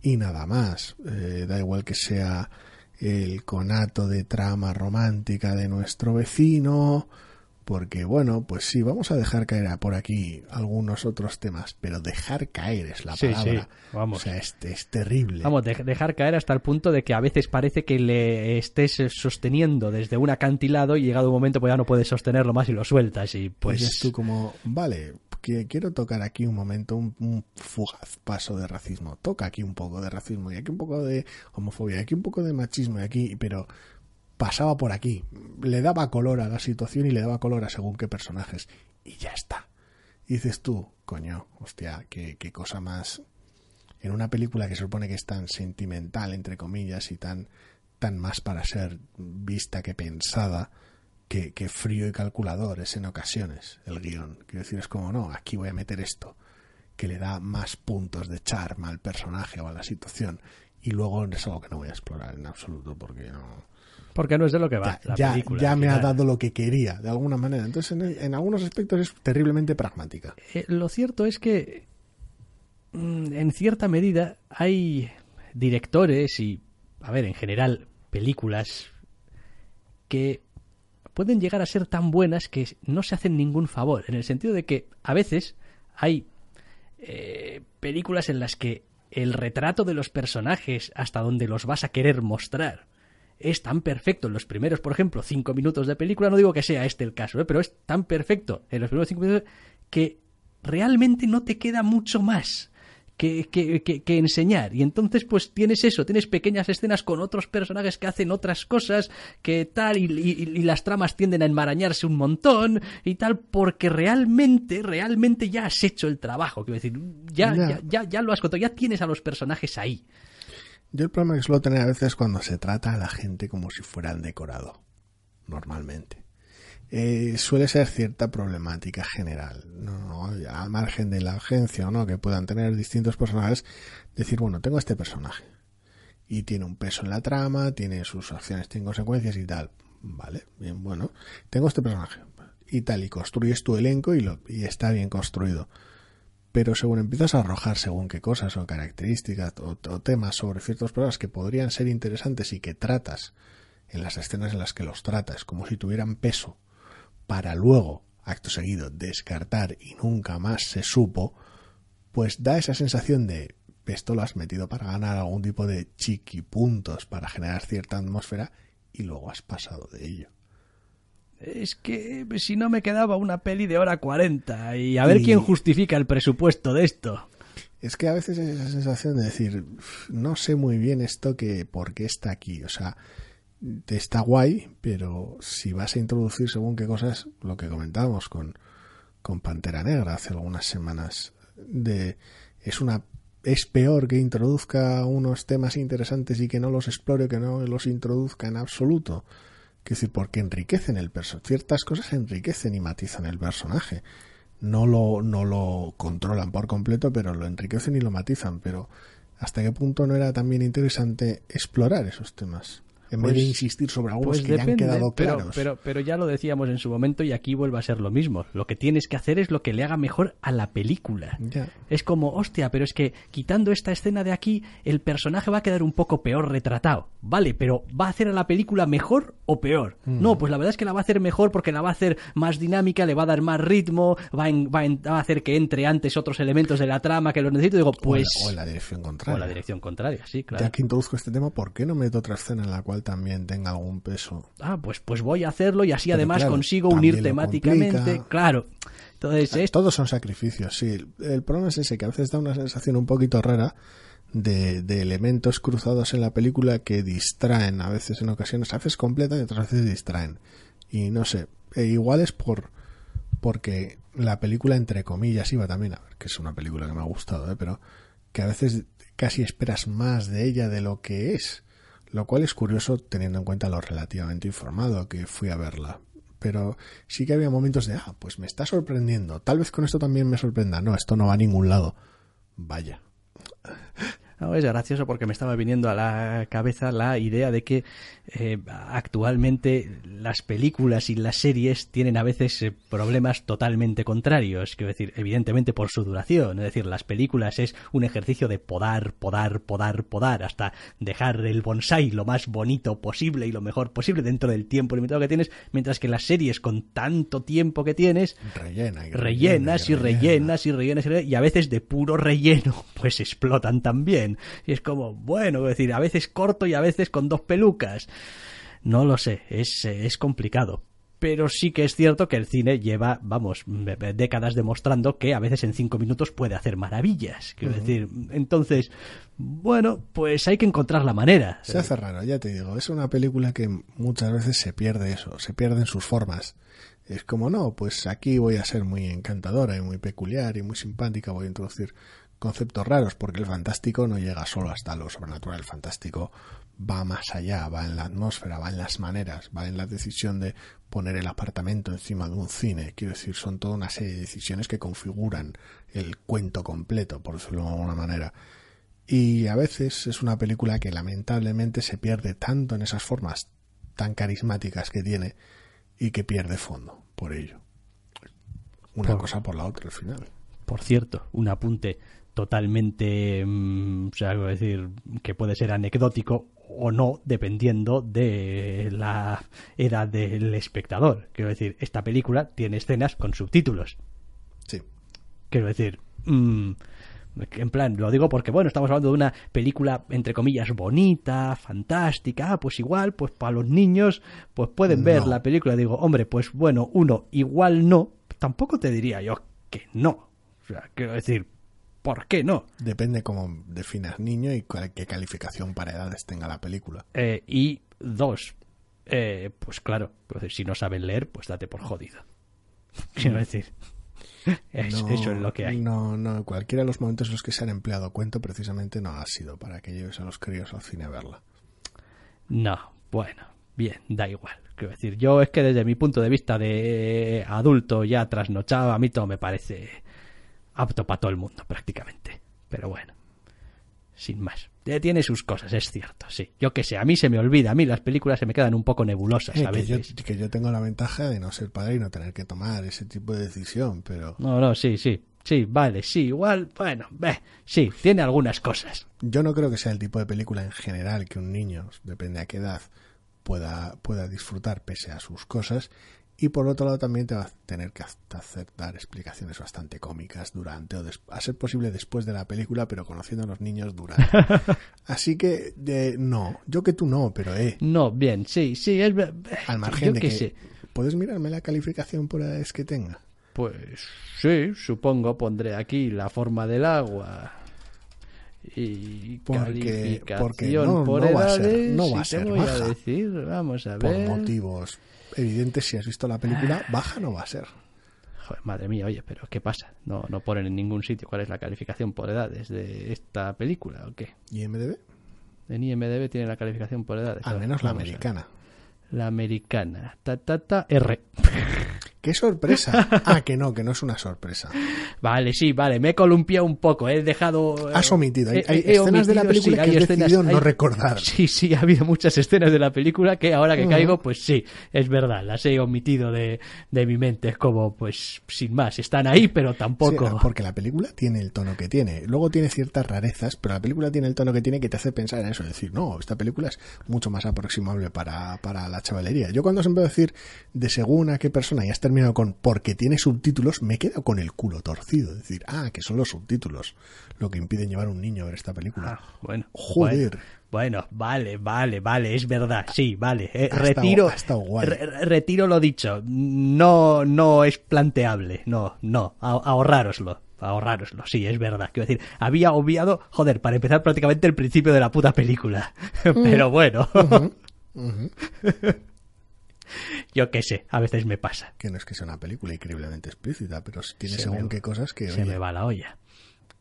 y nada más. Eh, da igual que sea el conato de trama romántica de nuestro vecino, porque bueno, pues sí, vamos a dejar caer por aquí algunos otros temas, pero dejar caer es la palabra. vamos. O sea, es, es terrible. Vamos, dejar caer hasta el punto de que a veces parece que le estés sosteniendo desde un acantilado y llegado un momento pues ya no puedes sostenerlo más y lo sueltas y pues... es tú como, vale, quiero tocar aquí un momento, un, fugaz paso de racismo. Toca aquí un poco de racismo y aquí un poco de homofobia, y aquí un poco de machismo y aquí, pero pasaba por aquí. Le daba color a la situación y le daba color a según qué personajes. Y ya está. dices tú, coño, hostia, qué, qué cosa más. En una película que se supone que es tan sentimental, entre comillas, y tan, tan más para ser vista que pensada, que, que, frío y calculador es en ocasiones el guion. Quiero decir, es como, no, aquí voy a meter esto, que le da más puntos de charma al personaje o a la situación. Y luego es algo que no voy a explorar en absoluto porque no porque no es de lo que va. Ya, ya, me ha dado lo que quería, de alguna manera. Entonces, en, algunos aspectos es terriblemente pragmática. Eh, lo cierto es que, mm, en cierta medida, hay directores y, a ver, en general, películas que pueden llegar a ser tan buenas que no se hacen ningún favor. En el sentido de que, a veces, hay eh, películas en las que el retrato de los personajes hasta donde los vas a querer mostrar es tan perfecto en los primeros, por ejemplo, cinco minutos de película, no digo que sea este el caso, ¿eh? pero es tan perfecto en los primeros cinco minutos que realmente no te queda mucho más. Que, que, que, enseñar. Y entonces, pues tienes eso, tienes pequeñas escenas con otros personajes que hacen otras cosas, que tal, y, las tramas tienden a enmarañarse un montón, y tal, porque realmente, realmente ya has hecho el trabajo. Quiero decir, ya, ya, ya, ya lo has contado, ya tienes a los personajes ahí. Yo el problema que suelo tener a veces cuando se trata a la gente como si fueran decorado, normalmente. Eh, suele ser cierta problemática general, ¿no? al margen de la agencia o no, que puedan tener distintos personajes, decir, bueno, tengo este personaje y tiene un peso en la trama, tiene sus acciones, tiene consecuencias y tal. Vale, bien, bueno, tengo este personaje y tal, y construyes tu elenco y, lo, y está bien construido pero según empiezas a arrojar según qué cosas o características o, temas sobre ciertos problemas que podrían ser interesantes y que tratas en las escenas en las que los tratas como si tuvieran peso para luego, acto seguido, descartar y nunca más se supo, pues da esa sensación de esto lo has metido para ganar algún tipo de chiquipuntos para generar cierta atmósfera y luego has pasado de ello es que si no me quedaba una peli de hora 40 y a ver quién justifica el presupuesto de esto. Es que a veces hay esa sensación de decir, no sé muy bien esto que por qué está aquí, o sea, está guay, pero si vas a introducir según qué cosas, lo que comentábamos con, con Pantera Negra hace algunas semanas, de es una es peor que introduzca unos temas interesantes y que no los explore, que no los introduzca en absoluto Quiero decir, porque enriquecen el personaje. Ciertas cosas enriquecen y matizan el personaje. No lo, no lo controlan por completo, pero lo enriquecen y lo matizan. Pero ¿hasta qué punto no era también interesante explorar esos temas? En vez de pues, insistir sobre algunos pues que ya han quedado claros. Pero, pero, ya lo decíamos en su momento y aquí vuelve a ser lo mismo. Lo que tienes que hacer es lo que le haga mejor a la película. Es como, hostia, pero es que quitando esta escena de aquí, el personaje va a quedar un poco peor retratado. Vale, pero ¿va a hacer a la película mejor o peor? Mm. No, pues la verdad es que la va a hacer mejor porque la va a hacer más dinámica, le va a dar más ritmo, va a, hacer que entre antes otros elementos de la trama que los necesito. Digo, pues... O en la, dirección contraria. O la dirección contraria, sí, claro. Ya que introduzco este tema, ¿por qué no meto otra escena en la cual también tenga algún peso. Ah, pues, pues voy a hacerlo y así además consigo unir temáticamente. Claro. Entonces, Todos son sacrificios, sí. El problema es ese, que a veces da una sensación un poquito rara de, elementos cruzados en la película que distraen, a veces en ocasiones, a veces completan y otras veces distraen. Y no sé, e igual es por porque la película entre comillas iba también a ver que es una película que me ha gustado ¿eh? pero que a veces casi esperas más de ella de lo que es lo cual es curioso teniendo en cuenta lo relativamente informado que fui a verla. Pero sí que había momentos de, ah, pues me está sorprendiendo, tal vez con esto también me sorprenda. No, esto no va a ningún lado. Vaya es gracioso porque me estaba viniendo a la cabeza la idea de que eh, actualmente las películas y las series tienen a veces eh, problemas totalmente contrarios. Quiero decir, evidentemente por su duración. Es decir, las películas es un ejercicio de podar, podar, podar, podar, hasta dejar el bonsai lo más bonito posible y lo mejor posible dentro del tiempo limitado que tienes, mientras que las series con tanto tiempo que tienes, Rellena y rellenas y, rellenas y rellenas y rellenas y a veces de puro relleno, pues explotan también. Y es como, bueno, es decir, a veces corto y a veces con dos pelucas. No lo sé, es, es complicado pero sí que es cierto que el cine lleva, vamos, décadas demostrando que a veces en cinco minutos puede hacer maravillas. Quiero decir, entonces, bueno, pues hay que encontrar la manera. Se hace raro, ya te digo. Es una película que muchas veces se pierde eso, se pierden sus formas. Es como, no, pues aquí voy a ser muy encantadora y muy peculiar y muy simpática, voy a introducir conceptos raros, porque el fantástico no llega solo hasta lo sobrenatural, el fantástico va más allá, va en la atmósfera, va en las maneras, va en la decisión de poner el apartamento encima de un cine. Quiero decir, son toda una serie de decisiones que configuran el cuento completo, por decirlo de alguna manera. Y a veces es una película que lamentablemente se pierde tanto en esas formas tan carismáticas que tiene y que pierde fondo por ello. Una cosa por la otra al final. Por cierto, un apunte totalmente, mm, o sea, decir, que puede ser anecdótico o no, dependiendo de la edad del espectador. Quiero decir, esta película tiene escenas con subtítulos. Sí. Quiero decir, mm, en plan, lo digo porque, bueno, estamos hablando de una película, entre comillas, bonita, fantástica, ah, pues igual, pues para los niños, pues pueden ver la película. Digo, hombre, pues bueno, uno, igual no, tampoco te diría yo que no. O sea, quiero decir, ¿por qué no? Depende cómo definas niño y qué calificación para edades tenga la película. Eh, y dos, eh, pues claro, pues si no saben leer, pues date por jodido. Quiero decir eso es lo que hay. No, no, cualquiera de los momentos en los que se han empleado cuento precisamente no ha sido para que lleves a los críos al cine a verla. No, bueno, bien, da igual. Quiero decir, yo es que desde mi punto de vista de adulto ya trasnochado, a mí todo me parece apto para todo el mundo prácticamente. Pero bueno, sin más. Tiene sus cosas, es cierto, sí. Yo que sé, a mí se me olvida, a mí las películas se me quedan un poco nebulosas a veces. Que yo, que yo tengo la ventaja de no ser padre y no tener que tomar ese tipo de decisión, pero... No, no, sí, sí. Sí, vale, sí, igual, bueno, ve, sí, tiene algunas cosas. Yo no creo que sea el tipo de película en general que un niño, depende a qué edad, pueda, pueda disfrutar pese a sus cosas y por otro lado también te va a tener que hacer dar explicaciones bastante cómicas durante o a ser posible después de la película, pero conociendo a los niños durante. Así que no, yo que tú no, pero eh. No, bien, sí, sí, es al margen de que, puedes mirarme la calificación por edades que tenga. Pues sí, supongo pondré aquí la forma del agua y porque, porque no, por va a ser, no va a ser decir, vamos a ver. Por motivos evidente si has visto la película, ah. baja no va a ser. Joder, madre mía, oye, pero ¿qué pasa? No, no ponen en ningún sitio cuál es la calificación por edades de esta película o qué. ¿IMDB? En IMDB tiene la calificación por edades. Al menos la americana. La americana. Ta, ta, ta, R. ¡Qué sorpresa! Ah, que no, que no es una sorpresa. Vale, sí, vale, me he columpiado un poco, he dejado... Has omitido, hay, escenas de la película que has decidido no recordar. Sí, sí, ha habido muchas escenas de la película que ahora que caigo, pues sí, es verdad, las he omitido de, de, mi mente, es como, pues, sin más, están ahí, pero tampoco... porque la película tiene el tono que tiene, luego tiene ciertas rarezas, pero la película tiene el tono que tiene que te hace pensar en eso, es decir, no, esta película es mucho más aproximable para, para la chavalería. Yo cuando os empiezo a decir de según a qué persona ya has terminado con porque tiene subtítulos, me he quedado con el culo torcido. Es decir, ah, que son los subtítulos lo que impiden llevar a un niño a ver esta película. Ah, bueno, joder. Bueno, vale, vale, vale, es verdad, sí, vale. Eh, retiro, retiro lo dicho. No, no es planteable. No, no, ahorrároslo ahorrároslo, sí, es verdad. Quiero decir, había obviado, joder, para empezar prácticamente el principio de la puta película. Pero bueno. Yo qué sé, a veces me pasa. Que no es que sea una película increíblemente explícita, pero tiene según qué cosas que... Se me va la olla.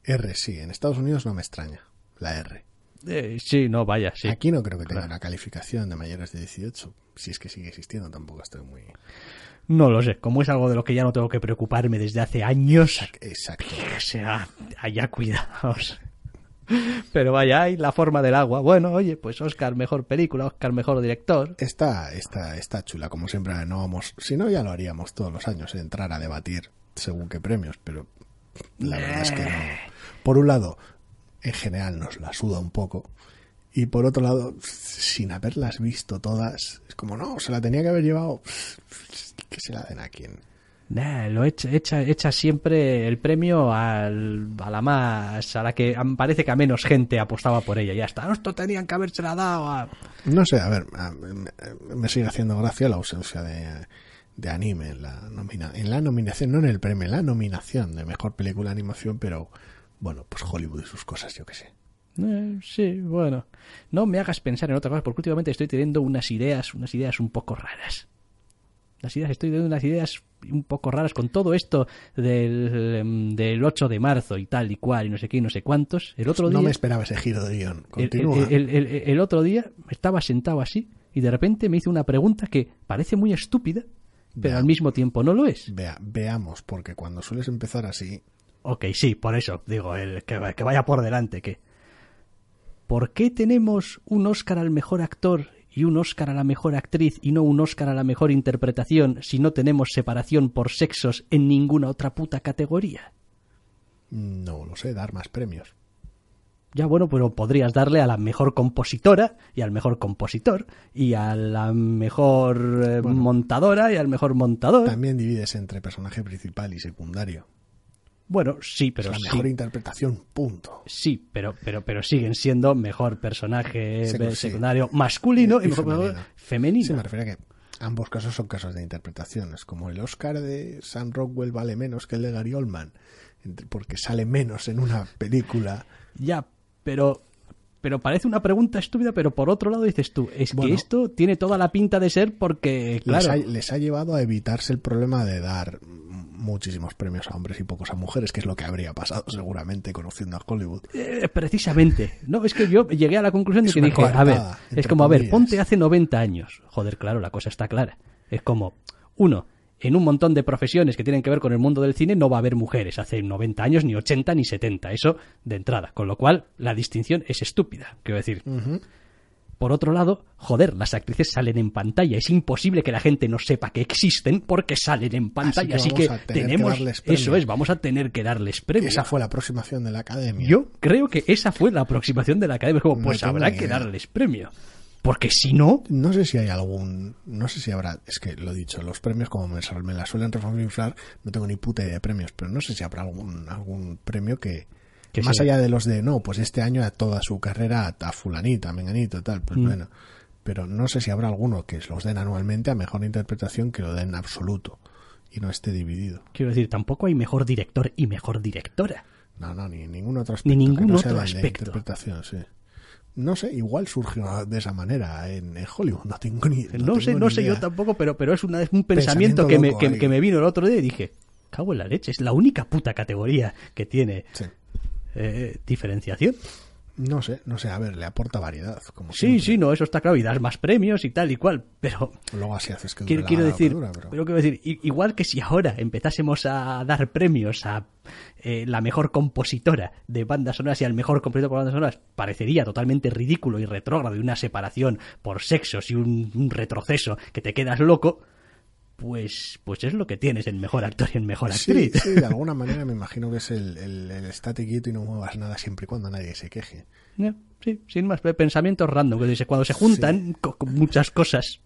R, sí, en Estados Unidos no me extraña, la R. Eh, sí, no, vaya, sí. Aquí no creo que tenga una calificación de mayores de 18, si es que sigue existiendo, tampoco estoy muy... No lo sé, como es algo de lo que ya no tengo que preocuparme desde hace años. Exacto. O sea, allá cuidados. Pero vaya, hay la forma del agua. Bueno, oye, pues Oscar mejor película, Oscar mejor director. Está, está, está chula, como siempre. No vamos, si no ya lo haríamos todos los años, entrar a debatir según qué premios, pero la verdad es que no. Por un lado, en general nos la suda un poco. Y por otro lado, sin haberlas visto todas, es como, no, se la tenía que haber llevado. Que se la den a quien lo echa, echa, echa siempre el premio al, a la más, a la que parece que a menos gente apostaba por ella. Ya está, esto tenían que habérsela dado a... No sé, a ver, me sigue haciendo gracia la ausencia de, de anime en la, en la nominación, no en el premio, en la nominación de mejor película de animación, pero bueno, pues Hollywood y sus cosas, yo que sé. Eh, sí, bueno. No me hagas pensar en otra cosa, porque últimamente estoy teniendo unas ideas, unas ideas un poco raras. Las ideas, estoy dando unas ideas un poco raras con todo esto del, em, del 8 de marzo y tal y cual y no sé qué y no sé cuántos. El otro no me esperaba ese giro de guion. el, Continúa. el- el- el otro día estaba sentado así y de repente me hizo una pregunta que parece muy estúpida, pero al mismo tiempo no lo es. Vea, veamos, porque cuando sueles empezar así, Ok, sí, por eso digo, el, que, que vaya por delante, que... ¿Por qué tenemos un Oscar al mejor actor y un Oscar a la mejor actriz y no un Oscar a la mejor interpretación si no tenemos separación por sexos en ninguna otra puta categoría? no lo sé, dar más premios. Ya bueno, pero podrías darle a la mejor compositora y al mejor compositor y a la mejor eh, Bueno. montadora y al mejor montador. También divides entre personaje principal y secundario. Bueno, sí, pero es la sí. mejor interpretación, punto. Sí, pero, pero, pero siguen siendo mejor personaje Secu- eh, sí. secundario masculino y, Y mejor femenino. femenino. Sí, me refiero a que ambos casos son casos de interpretaciones. Como el Oscar de Sam Rockwell vale menos que el de Gary Oldman, porque sale menos en una película. Ya, pero, pero parece una pregunta estúpida, pero por otro lado dices tú, es Bueno. que esto tiene toda la pinta de ser porque, Les, claro, ha, les ha llevado a evitarse el problema de dar muchísimos premios a hombres y pocos a mujeres, que es lo que habría pasado seguramente conociendo a Hollywood. eh, precisamente, no, es que yo llegué a la conclusión de Es que dije, a ver, es como, a ver, ponte hace 90 años. Joder, claro, la cosa está clara. Es como, uno, en un montón de profesiones que tienen que ver con el mundo del cine no va a haber mujeres hace 90 años, ni 80, ni 70. Eso de entrada. Con lo cual, la distinción es estúpida. Quiero decir. Por otro lado, joder, las actrices salen en pantalla. Es imposible que la gente no sepa que existen porque salen en pantalla. Así que tenemos. premio. eso es, vamos a tener que darles premios. Esa fue la aproximación de la academia. Yo creo que esa fue la aproximación de la academia. Como, pues habrá que darles premio. Porque si no, No sé si hay algún. No sé si habrá. Es que lo he dicho, los premios, como me, me la suelen inflar, no tengo ni puta idea de premios, pero no sé si habrá algún, algún premio que. Que más allá de los de no, pues este año a toda su carrera a, Fulanita, a Menganito, tal, pues Mm. bueno. Pero no sé si habrá alguno que los den anualmente a mejor interpretación que lo den absoluto y no esté dividido. quiero decir, tampoco hay mejor director y mejor directora. No, no, ni ningún otro aspecto. Ni que ningún no sea otro el de aspecto. interpretación, sí. No sé, igual surgió de esa manera en, Hollywood, no tengo ni No, sé, tengo no sé yo tampoco, pero, pero es una, es un pensamiento, Pensamiento que, me, que me vino el otro día y dije, cago en la leche, es la única puta categoría que tiene Sí. Eh, diferenciación. No sé, no sé, a ver, le aporta variedad. Como Sí, siempre. sí, no, eso está claro, y das más premios y tal y cual, pero Luego así haces que quiero, quiero decir, dura, pero- pero quiero decir, igual que si ahora empezásemos a dar premios a eh, la mejor compositora de bandas sonoras y al mejor compositor por bandas sonoras, parecería totalmente ridículo y retrógrado y una separación por sexos y un, un retroceso que te quedas loco, pues, pues es lo que tienes en mejor actor y en mejor actriz. sí, de alguna manera me imagino que es el, el, el estate quieto y no muevas nada siempre y cuando nadie se queje. Ya, sí, sin más, pensamientos random, que dice, cuando se juntan con muchas cosas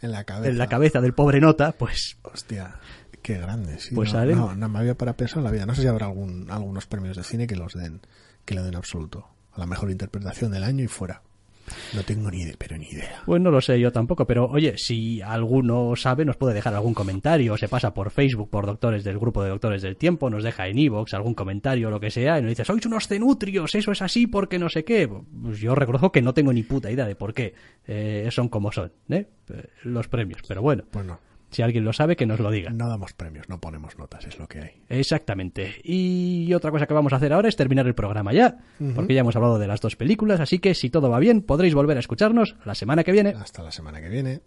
En la cabeza. en la cabeza del pobre nota, pues Hostia, qué grande, sí. Pues no, salen- no, no me había para pensar en la vida. No sé si habrá algún, algunos premios de cine que los den, que lo den absoluto. A la mejor interpretación del año y fuera. No tengo ni idea, pero ni idea. Pues no lo sé yo tampoco, pero oye, si alguno sabe, nos puede dejar algún comentario, se pasa por Facebook, por doctores del grupo de doctores del tiempo, nos deja en iVoox algún comentario, lo que sea, y nos dice, sois unos cenutrios, eso es así porque no sé qué. Pues yo reconozco que no tengo ni puta idea de por qué eh, son como son, ¿eh? Eh, los premios, pero bueno, Bueno, si alguien lo sabe, que nos lo diga. no damos premios, no ponemos notas, es lo que hay. Exactamente. Y otra cosa que vamos a hacer ahora es terminar el programa ya, porque ya hemos hablado de las dos películas, así que si todo va bien, podréis volver a escucharnos la semana que viene. Hasta la semana que viene.